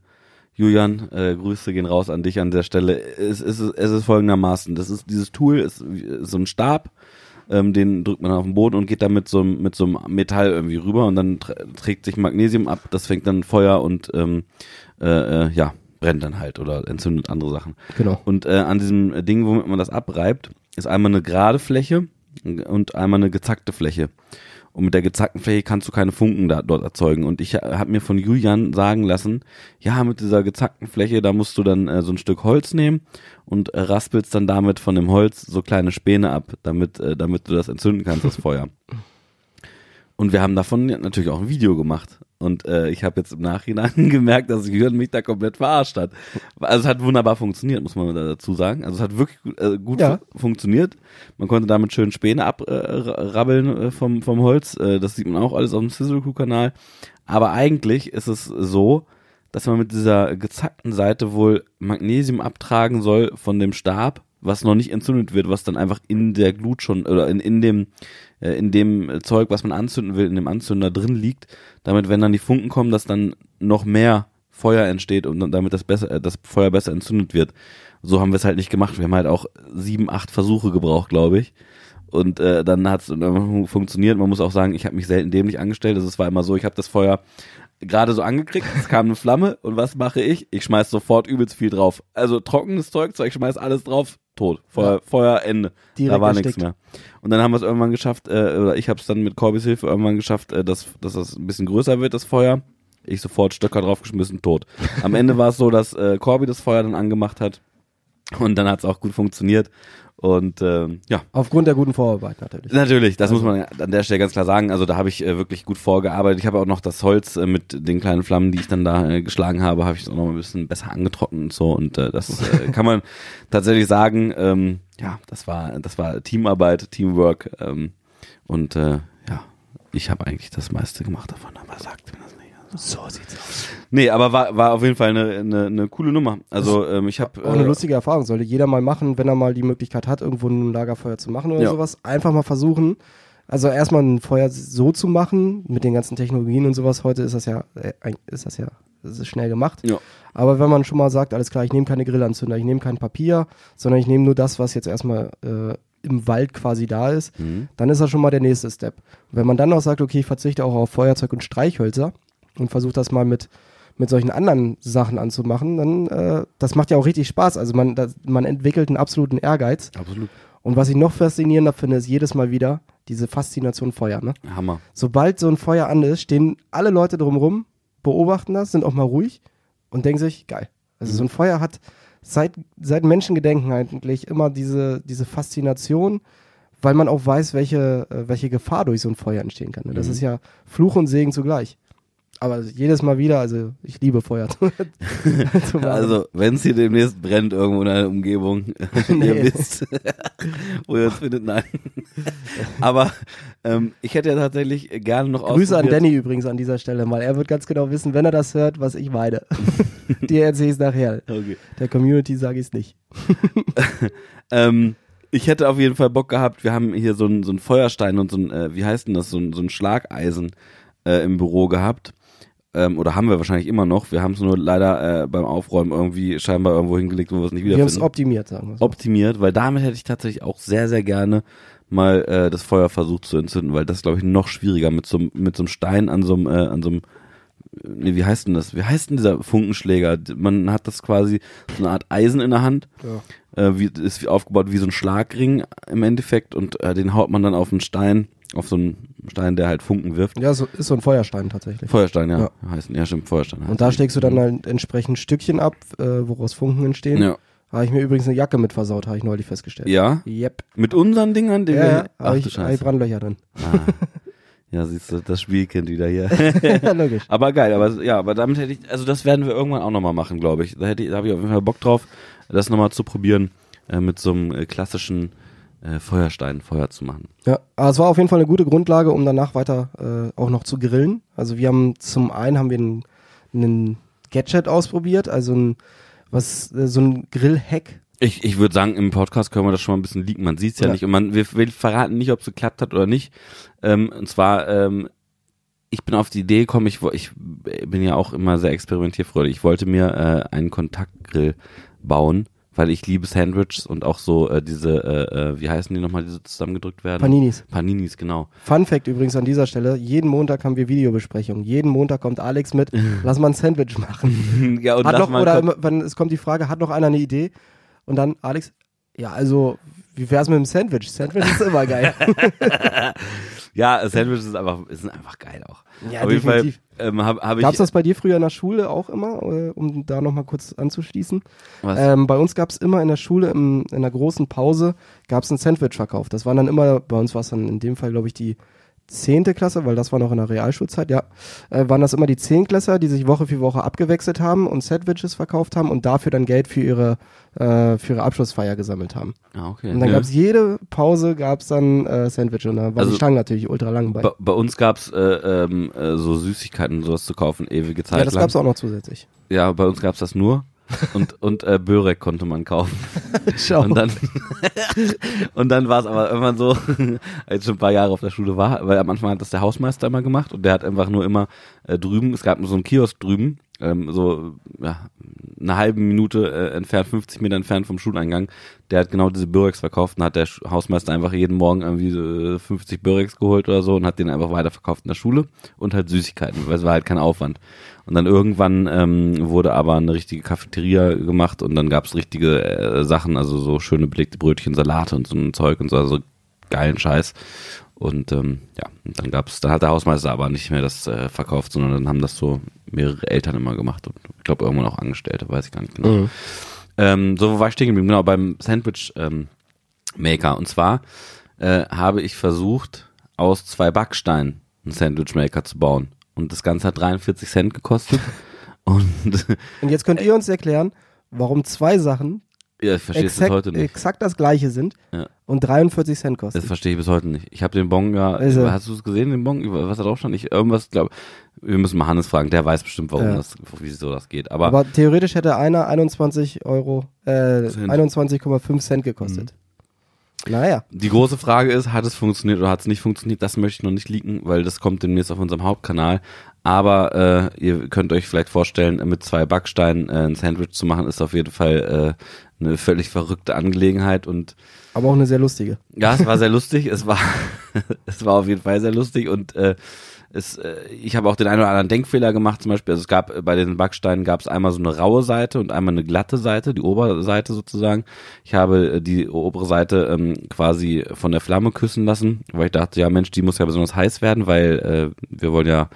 Julian, äh, Grüße gehen raus an dich an der Stelle. Es, es, ist, es ist folgendermaßen, das ist dieses Tool, ist, ist so ein Stab, ähm, den drückt man auf den Boden und geht da mit so, einem- mit so einem Metall irgendwie rüber und dann tr trägt sich Magnesium ab, das fängt dann Feuer und ähm, äh, äh, ja, brennt dann halt oder entzündet andere Sachen. Genau. Und äh, an diesem Ding, womit man das abreibt, ist einmal eine gerade Fläche und einmal eine gezackte Fläche. Und mit der gezackten Fläche kannst du keine Funken da, dort erzeugen. Und ich habe mir von Julian sagen lassen, ja, mit dieser gezackten Fläche, da musst du dann äh, so ein Stück Holz nehmen und äh, raspelst dann damit von dem Holz so kleine Späne ab, damit, äh, damit du das entzünden kannst, das Feuer. Und wir haben davon natürlich auch ein Video gemacht. Und äh, ich habe jetzt im Nachhinein gemerkt, dass Jürgen mich da komplett verarscht hat. Also es hat wunderbar funktioniert, muss man dazu sagen. Also es hat wirklich gut, äh, gut Ja. fu funktioniert. Man konnte damit schön Späne abrabbeln äh, vom, vom Holz. Äh, das sieht man auch alles auf dem Sizzle Crew Kanal. Aber eigentlich ist es so, dass man mit dieser gezackten Seite wohl Magnesium abtragen soll von dem Stab, was noch nicht entzündet wird, was dann einfach in der Glut schon oder in, in dem äh, in dem Zeug, was man anzünden will, in dem Anzünder drin liegt, damit wenn dann die Funken kommen, dass dann noch mehr Feuer entsteht und dann- damit das besser äh, das Feuer besser entzündet wird. So haben wir es halt nicht gemacht. Wir haben halt auch sieben, acht Versuche gebraucht, glaube ich. Und äh, dann hat es funktioniert. Man muss auch sagen, ich habe mich selten dämlich angestellt. Also es war immer so, ich habe das Feuer gerade so angekriegt, es kam eine Flamme und was mache ich? Ich schmeiß sofort übelst viel drauf. Also trockenes Zeug, ich schmeiß alles drauf, tot. Feuer, Ja. Feuer Ende. Direkt da war nichts mehr. Und dann haben wir es irgendwann geschafft, äh, oder ich habe es dann mit Corbys Hilfe irgendwann geschafft, äh, dass, dass das ein bisschen größer wird, das Feuer. Ich sofort Stöcker draufgeschmissen, tot. Am Ende war es so, dass äh, Corby das Feuer dann angemacht hat und dann hat es auch gut funktioniert. Und ähm, ja, Aufgrund der guten Vorarbeit natürlich. Natürlich, das Also- muss man an der Stelle ganz klar sagen. Also da habe ich äh, wirklich gut vorgearbeitet. Ich habe auch noch das Holz äh, mit den kleinen Flammen, die ich dann da äh, geschlagen habe, habe ich auch noch ein bisschen besser angetrocknet und so. Und äh, das äh, kann man tatsächlich sagen. Ähm, ja, das war das war Teamarbeit, Teamwork. Ähm, und äh, ja, ich habe eigentlich das meiste gemacht davon, aber sagt mir das So sieht's aus. nee, aber war, war auf jeden Fall eine, eine, eine coole Nummer. Also ähm, ich habe Auch eine lustige Erfahrung. Sollte jeder mal machen, wenn er mal die Möglichkeit hat, irgendwo ein Lagerfeuer zu machen oder Ja. sowas. Einfach mal versuchen. Also erstmal ein Feuer so zu machen, mit den ganzen Technologien und sowas. Heute ist das ja, äh, ist das ja, das ist schnell gemacht. Ja. Aber wenn man schon mal sagt, alles klar, ich nehme keine Grillanzünder, ich nehme kein Papier, sondern ich nehme nur das, was jetzt erstmal äh, im Wald quasi da ist, Mhm. dann ist das schon mal der nächste Step. Und wenn man dann noch sagt, okay, ich verzichte auch auf Feuerzeug und Streichhölzer und versuche das mal mit, mit solchen anderen Sachen anzumachen, dann äh, das macht ja auch richtig Spaß. Also man, das, man entwickelt einen absoluten Ehrgeiz. absolut Und was ich noch faszinierender finde, ist jedes Mal wieder diese Faszination Feuer. Ne? Hammer. Sobald so ein Feuer an ist, stehen alle Leute drumrum, beobachten das, sind auch mal ruhig und denken sich, geil. Also so ein Feuer hat seit, seit Menschengedenken eigentlich immer diese, diese Faszination, weil man auch weiß, welche, äh, welche Gefahr durch so ein Feuer entstehen kann. Ne? Das Mhm. ist ja Fluch und Segen zugleich. Aber jedes Mal wieder, also ich liebe Feuer. Also, wenn es hier demnächst brennt irgendwo in einer Umgebung, ihr Nee. wisst, wo ihr uns findet, nein. Aber ähm, ich hätte ja tatsächlich gerne noch Grüße an Danny übrigens an dieser Stelle mal. Er wird ganz genau wissen, wenn er das hört, was ich meine. Dir erzähle ich es nachher. Okay. Der Community sage ich es nicht. Ähm, ich hätte auf jeden Fall Bock gehabt. Wir haben hier so einen so Feuerstein und so ein, äh, wie heißt denn das, so ein, so ein Schlageisen äh, im Büro gehabt. Ähm, oder haben wir wahrscheinlich immer noch. Wir haben es nur leider äh, beim Aufräumen irgendwie scheinbar irgendwo hingelegt, wo wir es nicht Wir haben es wiederfinden. optimiert, sagen wir so. Optimiert, weil damit hätte ich tatsächlich auch sehr, sehr gerne mal äh, das Feuer versucht zu entzünden, weil das glaube ich noch schwieriger mit so, einem- mit so einem Stein an so einem, äh, an so einem Nee, wie heißt denn das? Wie heißt denn dieser Funkenschläger? Man hat das quasi so eine Art Eisen in der Hand Ja. äh, wie, ist aufgebaut wie so ein Schlagring im Endeffekt und äh, den haut man dann auf einen Stein, auf so einen Stein, der halt Funken wirft. Ja, so, ist so ein Feuerstein tatsächlich. Feuerstein, ja. Ja. Heißt, ja, stimmt, Feuerstein. heißt Und da schlägst du dann halt entsprechend Stückchen ab, äh, woraus Funken entstehen. Ja. Habe ich mir übrigens eine Jacke mit versaut, habe ich neulich festgestellt. ja, Yep. mit unseren Dingern, die Ja, wir. ja, Ach ich, Scheiße. Brandlöcher drin. Ah. Ja, siehst du, das Spielkind wieder hier. ja, logisch. aber geil, aber ja, aber damit hätte ich, also das werden wir irgendwann auch nochmal machen, glaube ich. Da hätte ich, da habe ich auf jeden Fall Bock drauf, das nochmal zu probieren, äh, mit so einem äh, klassischen äh, Feuerstein Feuer zu machen. Ja, aber es war auf jeden Fall eine gute Grundlage, um danach weiter äh, auch noch zu grillen. Also wir haben zum einen haben wir einen, einen Gadget ausprobiert, also ein was äh, so ein Grillhack. Ich, ich würde sagen, im Podcast können wir das schon mal ein bisschen leaken. Man sieht es ja, Ja. nicht. Und man, wir, wir verraten nicht, ob es geklappt hat oder nicht. Ähm, und zwar, ähm, ich bin auf die Idee gekommen, ich, ich bin ja auch immer sehr experimentierfreudig. Ich wollte mir äh, einen Kontaktgrill bauen, weil ich liebe Sandwiches und auch so äh, diese, äh, äh, wie heißen die nochmal, die so zusammengedrückt werden? Paninis. Paninis, genau. Fun Fact übrigens an dieser Stelle, jeden Montag haben wir Videobesprechungen. Jeden Montag kommt Alex mit, lass mal ein Sandwich machen. ja, und hat lass noch, mal oder wenn es kommt die Frage, hat noch einer eine Idee? Und dann Alex, ja, also, wie wär's mit dem Sandwich? Sandwich ist immer geil. ja, Sandwiches ist einfach, sind einfach geil auch. Ja, auf jeden Fall definitiv. ähm, hab ich. Gab's das bei dir früher in der Schule auch immer, äh, um da nochmal kurz anzuschließen? was? Ähm, bei uns gab's immer in der Schule, im, in einer großen Pause, gab's einen Sandwich-Verkauf. Das waren dann immer, bei uns war es dann in dem Fall, glaube ich, die zehnte Klasse, weil das war noch in der Realschulzeit, ja, äh, waren das immer die Zehnklässler, die sich Woche für Woche abgewechselt haben und Sandwiches verkauft haben und dafür dann Geld für ihre, äh, für ihre Abschlussfeier gesammelt haben. ah, okay. Und dann Ja. gab's jede Pause gab's dann äh, Sandwich und da war Also- die Stange natürlich ultra lang bei. Bei, uns gab's äh, ähm, äh, so Süßigkeiten und sowas zu kaufen, ewige Zeit Ja, das lang. gab's auch noch zusätzlich. Ja, bei uns gab's das nur. Und und äh, Börek konnte man kaufen. Schau. Und dann und dann war es aber irgendwann so, als ich schon ein paar Jahre auf der Schule war, weil am Anfang hat das der Hausmeister immer gemacht und der hat einfach nur immer äh, drüben, es gab so einen Kiosk drüben, ähm, so ja, eine halbe Minute äh, entfernt, 50 Meter entfernt vom Schuleingang, der hat genau diese Böreks verkauft und hat der Hausmeister einfach jeden Morgen irgendwie so, äh, 50 Böreks geholt oder so und hat den einfach weiterverkauft in der Schule und halt Süßigkeiten, weil es war halt kein Aufwand. Und dann irgendwann ähm, wurde aber eine richtige Cafeteria gemacht und dann gab's richtige äh, Sachen, also so schöne belegte Brötchen, Salate und so ein Zeug und so, also geilen Scheiß. Und ähm, ja, dann gab's, dann hat der Hausmeister aber nicht mehr das äh, verkauft, sondern dann haben das so mehrere Eltern immer gemacht und ich glaube irgendwann auch Angestellte, weiß ich gar nicht genau. Mhm. Ähm, so wo war ich stehen geblieben, genau, beim Sandwich ähm, Maker. Und zwar äh, habe ich versucht, aus zwei Backsteinen einen Sandwich Maker zu bauen. Und das Ganze hat 43 Cent gekostet. Und Und jetzt könnt ihr uns erklären, warum zwei Sachen ja, ich verstehe es bis exakt, heute nicht. exakt das gleiche sind Ja. und 43 Cent kosten. Das verstehe ich bis heute nicht. Ich habe den Bon ja, Also- hast du es gesehen, den Bon? Was da drauf stand? Ich, irgendwas, glaube wir müssen mal Hannes fragen, der weiß bestimmt, warum Ja. das, wieso das geht. Aber, Aber theoretisch hätte einer 21 Euro, äh, Cent. 21,5 Cent gekostet. Naja, Die große Frage ist, hat es funktioniert oder hat es nicht funktioniert? Das möchte ich noch nicht leaken, weil das kommt demnächst auf unserem Hauptkanal. Aber äh, ihr könnt euch vielleicht vorstellen, mit zwei Backsteinen äh, ein Sandwich zu machen, ist auf jeden Fall äh, eine völlig verrückte Angelegenheit. Und aber auch eine sehr lustige. ja, es war sehr lustig. Es war, es war auf jeden Fall sehr lustig und äh, es, äh, ich habe auch den einen oder anderen Denkfehler gemacht. Zum Beispiel, also es gab äh, bei den Backsteinen gab es einmal so eine raue Seite und einmal eine glatte Seite, die Oberseite sozusagen. Ich habe äh, die obere Seite ähm, quasi von der Flamme küssen lassen, weil ich dachte, ja Mensch, die muss ja besonders heiß werden, weil äh, wir wollen ja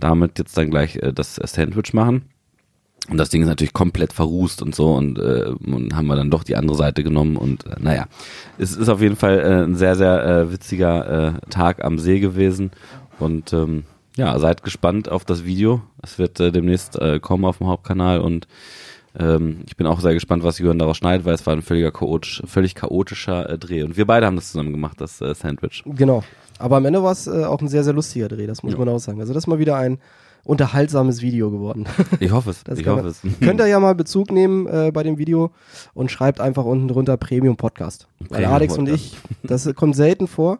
damit jetzt dann gleich äh, das Sandwich machen. Und das Ding ist natürlich komplett verrußt und so und, äh, und haben wir dann doch die andere Seite genommen und äh, naja, es ist auf jeden Fall äh, ein sehr, sehr äh, witziger äh, Tag am See gewesen und ähm, ja, seid gespannt auf das Video. Es wird äh, demnächst äh, kommen auf dem Hauptkanal und ähm, ich bin auch sehr gespannt, was Jürgen daraus schneidet, weil es war ein völliger chaotisch, völlig chaotischer äh, Dreh. Und wir beide haben das zusammen gemacht, das äh, Sandwich. Genau. Aber am Ende war es äh, auch ein sehr, sehr lustiger Dreh, das muss Ja. man auch sagen. Also das ist mal wieder ein unterhaltsames Video geworden. Ich hoffe es. Das ich hoffe es. Könnt ihr ja mal Bezug nehmen äh, bei dem Video und schreibt einfach unten drunter Premium Podcast. Weil Alex und ich, das kommt selten vor.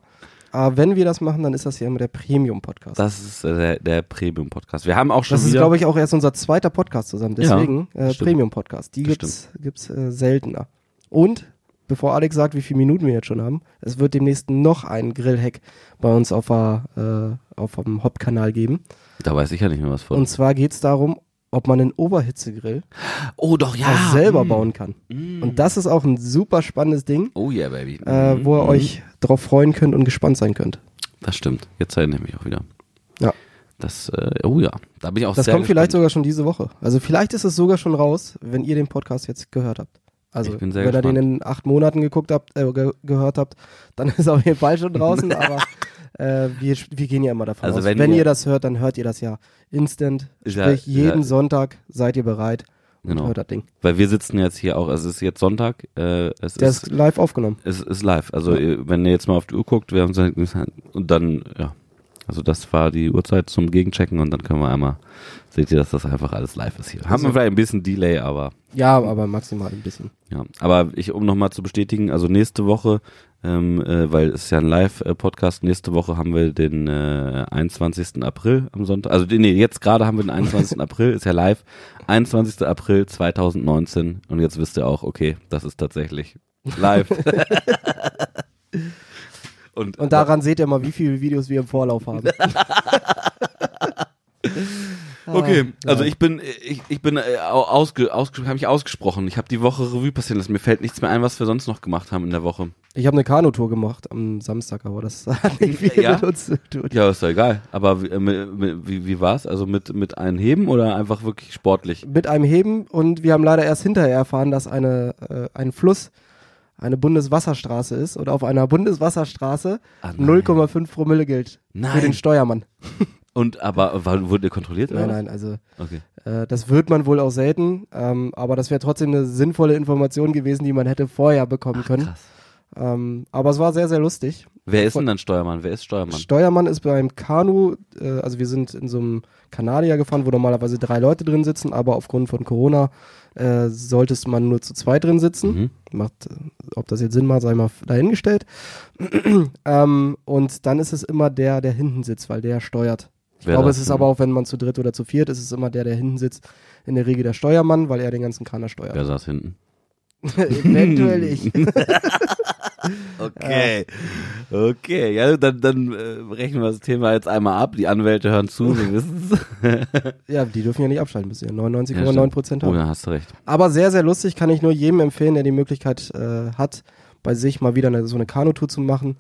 Aber wenn wir das machen, dann ist das ja immer der Premium Podcast. Das ist äh, der, der Premium-Podcast. Wir haben auch schon Das ist, glaube ich, auch erst unser zweiter Podcast zusammen. Deswegen äh, stimmt. Premium-Podcast. Die Das gibt's, gibt's äh, seltener. Und bevor Alex sagt, wie viele Minuten wir jetzt schon haben, es wird demnächst noch einen Grillhack bei uns auf, der, äh, auf dem Hauptkanal geben. da weiß ich ja nicht mehr was von. Und zwar geht's darum, ob man einen Oberhitzegrill oh, doch, ja. auch selber Mm. bauen kann. Mm. Und das ist auch ein super spannendes Ding, Oh yeah, baby. äh, wo ihr mm. euch drauf freuen könnt und gespannt sein könnt. Das stimmt. Jetzt erinnere ich mich auch wieder. Ja. Das, äh, oh ja. Da bin ich auch Das kommt vielleicht gespannt. sogar schon diese Woche. Also vielleicht ist es sogar schon raus, wenn ihr den Podcast jetzt gehört habt. Also wenn ihr den gespannt. in acht Monaten geguckt habt, äh, ge gehört habt, dann ist auf jeden Fall schon draußen. aber äh, wir, wir gehen ja immer davon Also aus. wenn Wenn, ihr- ihr, das hört, dann hört ihr das ja instant. Ja- Sprich, ist jeden ja- Sonntag seid ihr bereit und Genau. hört das Ding. Weil wir sitzen jetzt hier auch, es ist jetzt Sonntag, äh, es Der ist, live aufgenommen. es ist live. Also ihr- wenn ihr jetzt mal auf die Uhr guckt, wir haben und dann, ja. Also das war die Uhrzeit zum Gegenchecken und dann können wir einmal, seht ihr, dass das einfach alles live ist hier. Haben Also- wir vielleicht ein bisschen Delay, aber Ja, aber maximal ein bisschen. Ja, aber ich, um nochmal zu bestätigen, also nächste Woche, ähm, äh, weil es ist ja ein Live-Podcast, nächste Woche haben wir den äh, 21. April am Sonntag, also nee, jetzt gerade haben wir den 21. April, ist ja live, 21. April 2019 und jetzt wisst ihr auch, okay, das ist tatsächlich live. und, Und daran seht ihr mal, wie viele Videos wir im Vorlauf haben. Okay, Ah, also ich bin, ich, ich bin äh, au- ausge, ausge, habe mich ausgesprochen. Ich habe die Woche Revue passieren lassen. Mir fällt nichts mehr ein, was wir sonst noch gemacht haben in der Woche. Ich habe eine Kanutour gemacht am Samstag, aber das hat nicht viel Ja? mit uns zu tun. Ja, ist doch egal. Aber wie, äh, mit- mit- wie, wie war's? Also mit, mit einem Heben oder einfach wirklich sportlich? Mit einem Heben und wir haben leider erst hinterher erfahren, dass eine, äh, ein Fluss eine Bundeswasserstraße ist und auf einer Bundeswasserstraße Ah, nein. 0,5 Promille gilt für Nein. den Steuermann. Und aber wurde ihr kontrolliert? Nein, oder nein, also was? Okay. äh, das wird man wohl auch selten, ähm, aber das wäre trotzdem eine sinnvolle Information gewesen, die man hätte vorher bekommen können. Krass. Ähm, aber es war sehr, sehr lustig. Wer ist denn dann Steuermann? Wer ist Steuermann? Steuermann ist beim Kanu, äh, also wir sind in so einem Kanadier gefahren, wo normalerweise drei Leute drin sitzen, aber aufgrund von Corona äh, solltest man nur zu zwei drin sitzen. Mhm. Macht, äh, ob das jetzt Sinn macht, sei mal dahingestellt. ähm, und dann ist es immer der, der hinten sitzt, weil der steuert. Ich Wer glaube, es ist denn? aber auch, wenn man zu dritt oder zu viert ist, ist es immer der, der hinten sitzt. In der Regel der Steuermann, weil er den ganzen Kraner steuert. Wer saß hinten? Eventuell ich. Okay. Okay, ja, dann, dann äh, rechnen wir das Thema jetzt einmal ab. Die Anwälte hören zu, wir wissen es. ja, die dürfen ja nicht abschalten, bis Ja, 99,9 stimmt. Prozent Oh, haben. ja, hast du recht. Aber sehr, sehr lustig, kann ich nur jedem empfehlen, der die Möglichkeit äh, hat, bei sich mal wieder eine, so eine Kanutour zu machen,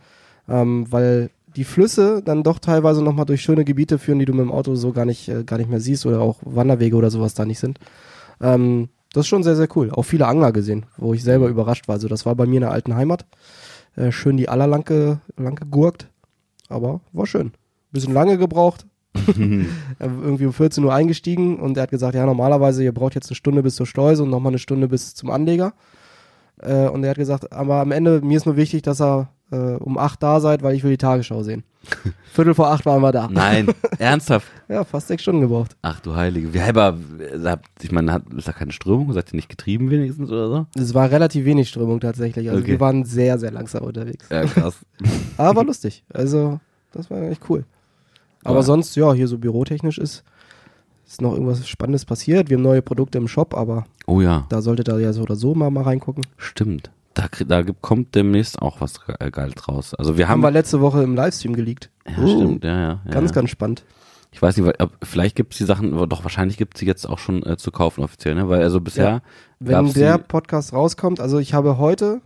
ähm, weil die Flüsse dann doch teilweise nochmal durch schöne Gebiete führen, die du mit dem Auto so gar nicht, äh, gar nicht mehr siehst oder auch Wanderwege oder sowas da nicht sind. Ähm, das ist schon sehr, sehr cool. Auch viele Angler gesehen, wo ich selber überrascht war. Also das war bei mir in der alten Heimat. Äh, schön die Aller lang, ge, lang gegurkt, aber war schön. Bisschen lange gebraucht, irgendwie um 14 Uhr eingestiegen und er hat gesagt, ja, normalerweise, ihr braucht jetzt eine Stunde bis zur Schleuse und nochmal eine Stunde bis zum Anleger. Äh, und er hat gesagt, aber am Ende, mir ist nur wichtig, dass er äh, um 8 da seid, weil ich will die Tagesschau sehen. Viertel vor 8 waren wir da. Nein, ernsthaft. Ja, fast sechs Stunden gebraucht. Ach du Heilige. Wie halber, äh, ich meine, hat, ist da keine Strömung? Seid ihr nicht getrieben wenigstens oder so? Es war relativ wenig Strömung tatsächlich. Also Okay. wir waren sehr, sehr langsam unterwegs. Ja, krass. Aber lustig. Also, das war echt cool. Aber Aber- sonst, ja, hier so bürotechnisch ist, ist noch irgendwas Spannendes passiert. Wir haben neue Produkte im Shop, aber Oh ja, da solltet ihr ja so oder so mal, mal reingucken. stimmt. Da, da kommt demnächst auch was äh, Geiles raus. Also wir Haben haben, wir letzte Woche im Livestream geleakt. ja, Uh, stimmt, ja, ja. ja Ganz, ja. ganz spannend. Ich weiß nicht, vielleicht gibt es die Sachen, doch wahrscheinlich gibt es sie jetzt auch schon äh, zu kaufen offiziell, ne? Weil also bisher Wenn gab's der Podcast rauskommt, also ich habe heute,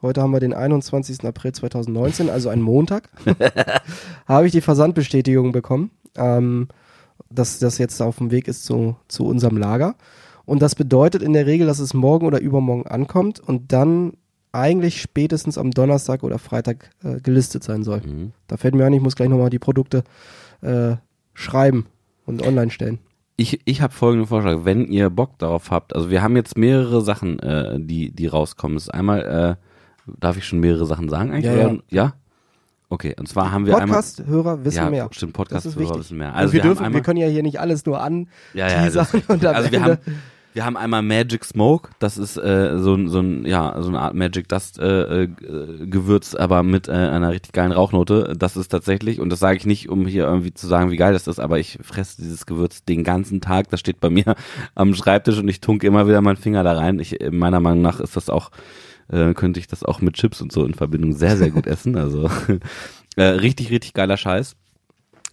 heute haben wir den 21. April 2019, also einen Montag, habe ich die Versandbestätigung bekommen, ähm, dass das jetzt auf dem Weg ist zu, zu unserem Lager. Und das bedeutet in der Regel, dass es morgen oder übermorgen ankommt und dann eigentlich spätestens am Donnerstag oder Freitag äh, gelistet sein soll. Mhm. Da fällt mir ein, ich muss gleich nochmal die Produkte äh, schreiben und online stellen. Ich, ich habe folgenden Vorschlag, wenn ihr Bock darauf habt, also wir haben jetzt mehrere Sachen, äh, die, die rauskommen. Das ist einmal, äh, darf ich schon mehrere Sachen sagen eigentlich? Ja, oder? ja? Okay, und zwar haben wir einmal. Podcast-Hörer wissen ja, mehr. stimmt, Podcast-Hörer wissen mehr. Also wir, wir, dürfen, wir können ja hier nicht alles nur an ja, ja, und am also wir Ende, haben, wir haben einmal Magic Smoke, das ist äh, so, ein- so ein, ja, so eine Art Magic Dust äh, äh, Gewürz, aber mit äh, einer richtig geilen Rauchnote. Das ist tatsächlich, und das sage ich nicht, um hier irgendwie zu sagen, wie geil das ist, aber ich fresse dieses Gewürz den ganzen Tag. Das steht bei mir am Schreibtisch und ich tunke immer wieder meinen Finger da rein. Ich, meiner Meinung nach ist das auch, äh, könnte ich das auch mit Chips und so in Verbindung sehr, sehr gut essen. Also äh, richtig, richtig geiler Scheiß.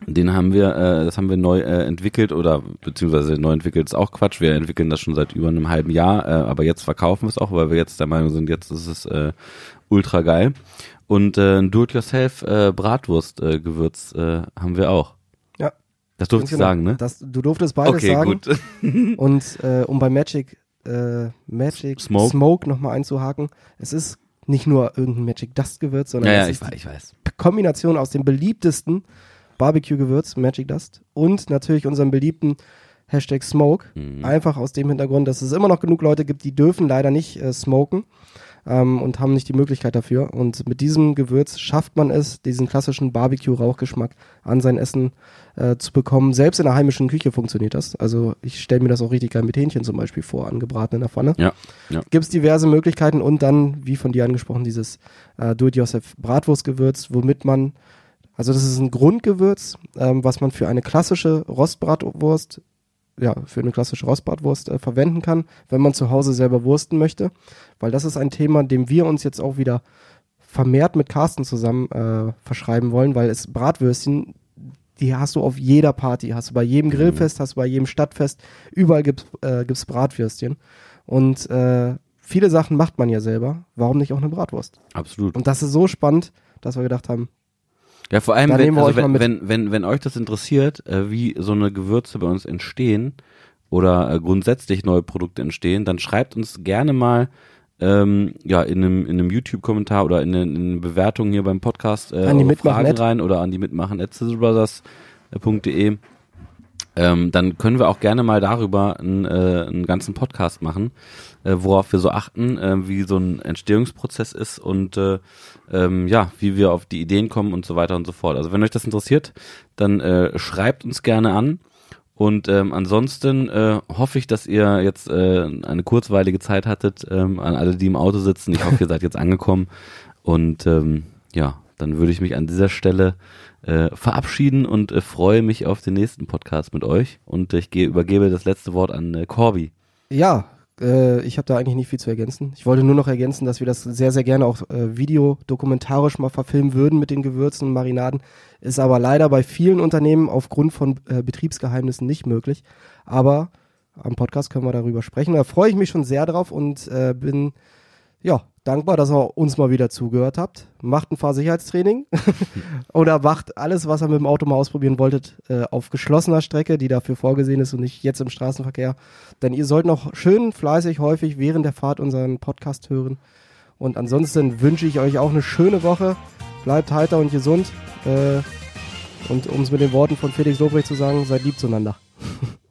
Den haben wir, äh, das haben wir neu äh, entwickelt oder beziehungsweise neu entwickelt ist auch Quatsch. Wir entwickeln das schon seit über einem halben Jahr, äh, aber jetzt verkaufen wir es auch, weil wir jetzt der Meinung sind, jetzt ist es äh, ultra geil. Und äh, ein Do-it-yourself äh, Bratwurst äh, Gewürz äh, haben wir auch. Ja. Das durfte ich genau. sagen, ne? Das, du durftest beides okay, sagen. gut. Und äh, um bei Magic, äh, Magic Smoke. Smoke, nochmal einzuhaken, es ist nicht nur irgendein Magic Dust Gewürz, sondern ja, es ja, ist ich, die ich. Kombination aus dem beliebtesten Barbecue-Gewürz, Magic Dust, und natürlich unserem beliebten Hashtag Smoke. Mhm. Einfach aus dem Hintergrund, dass es immer noch genug Leute gibt, die dürfen leider nicht äh, smoken ähm, und haben nicht die Möglichkeit dafür. Und mit diesem Gewürz schafft man es, diesen klassischen Barbecue-Rauchgeschmack an sein Essen äh, zu bekommen. Selbst in der heimischen Küche funktioniert das. Also ich stelle mir das auch richtig geil mit Hähnchen zum Beispiel vor, angebraten in der Pfanne. Ja, ja. Gibt es diverse Möglichkeiten und dann, wie von dir angesprochen, dieses äh, Do-it-yourself-Bratwurstgewürz, womit man, also das ist ein Grundgewürz, ähm, was man für eine klassische Rostbratwurst, ja, für eine klassische Rostbratwurst äh, verwenden kann, wenn man zu Hause selber wursten möchte, weil das ist ein Thema, dem wir uns jetzt auch wieder vermehrt mit Carsten zusammen äh, verschreiben wollen, weil es Bratwürstchen, die hast du auf jeder Party, hast du bei jedem Grillfest, hast du bei jedem Stadtfest, überall gibt's äh, gibt's Bratwürstchen. Und äh, viele Sachen macht man ja selber, warum nicht auch eine Bratwurst? Absolut. Und das ist so spannend, dass wir gedacht haben, Ja, vor allem, wenn, also wenn, wenn, wenn, wenn euch das interessiert, äh, wie so eine Gewürze bei uns entstehen oder äh, grundsätzlich neue Produkte entstehen, dann schreibt uns gerne mal ähm, ja, in einem, in einem YouTube-Kommentar oder in den, in den Bewertungen hier beim Podcast äh, An die Fragen rein oder an die mitmachen at. Ähm, dann können wir auch gerne mal darüber einen, äh, einen ganzen Podcast machen, äh, worauf wir so achten, äh, wie so ein Entstehungsprozess ist und äh, ähm, ja, wie wir auf die Ideen kommen und so weiter und so fort. Also wenn euch das interessiert, dann äh, schreibt uns gerne an. Und ähm, ansonsten äh, hoffe ich, dass ihr jetzt äh, eine kurzweilige Zeit hattet, ähm, an alle, die im Auto sitzen. Ich hoffe, ihr seid jetzt angekommen. Und ähm, ja, dann würde ich mich an dieser Stelle äh, verabschieden und äh, freue mich auf den nächsten Podcast mit euch. Und ich gehe, übergebe das letzte Wort an äh, Corby. ja, äh, ich habe da eigentlich nicht viel zu ergänzen. Ich wollte nur noch ergänzen, dass wir das sehr, sehr gerne auch äh, videodokumentarisch mal verfilmen würden mit den Gewürzen und Marinaden. Ist aber leider bei vielen Unternehmen aufgrund von äh, Betriebsgeheimnissen nicht möglich. Aber am Podcast können wir darüber sprechen. Da freue ich mich schon sehr drauf und äh, bin ja dankbar, dass ihr uns mal wieder zugehört habt. Macht ein Fahrsicherheitstraining oder macht alles, was ihr mit dem Auto mal ausprobieren wolltet, äh, auf geschlossener Strecke, die dafür vorgesehen ist und nicht jetzt im Straßenverkehr. Denn ihr sollt noch schön fleißig häufig während der Fahrt unseren Podcast hören. Und ansonsten wünsche ich euch auch eine schöne Woche. Bleibt heiter und gesund. Äh, und um es mit den Worten von Felix Lobrecht zu sagen, seid lieb zueinander.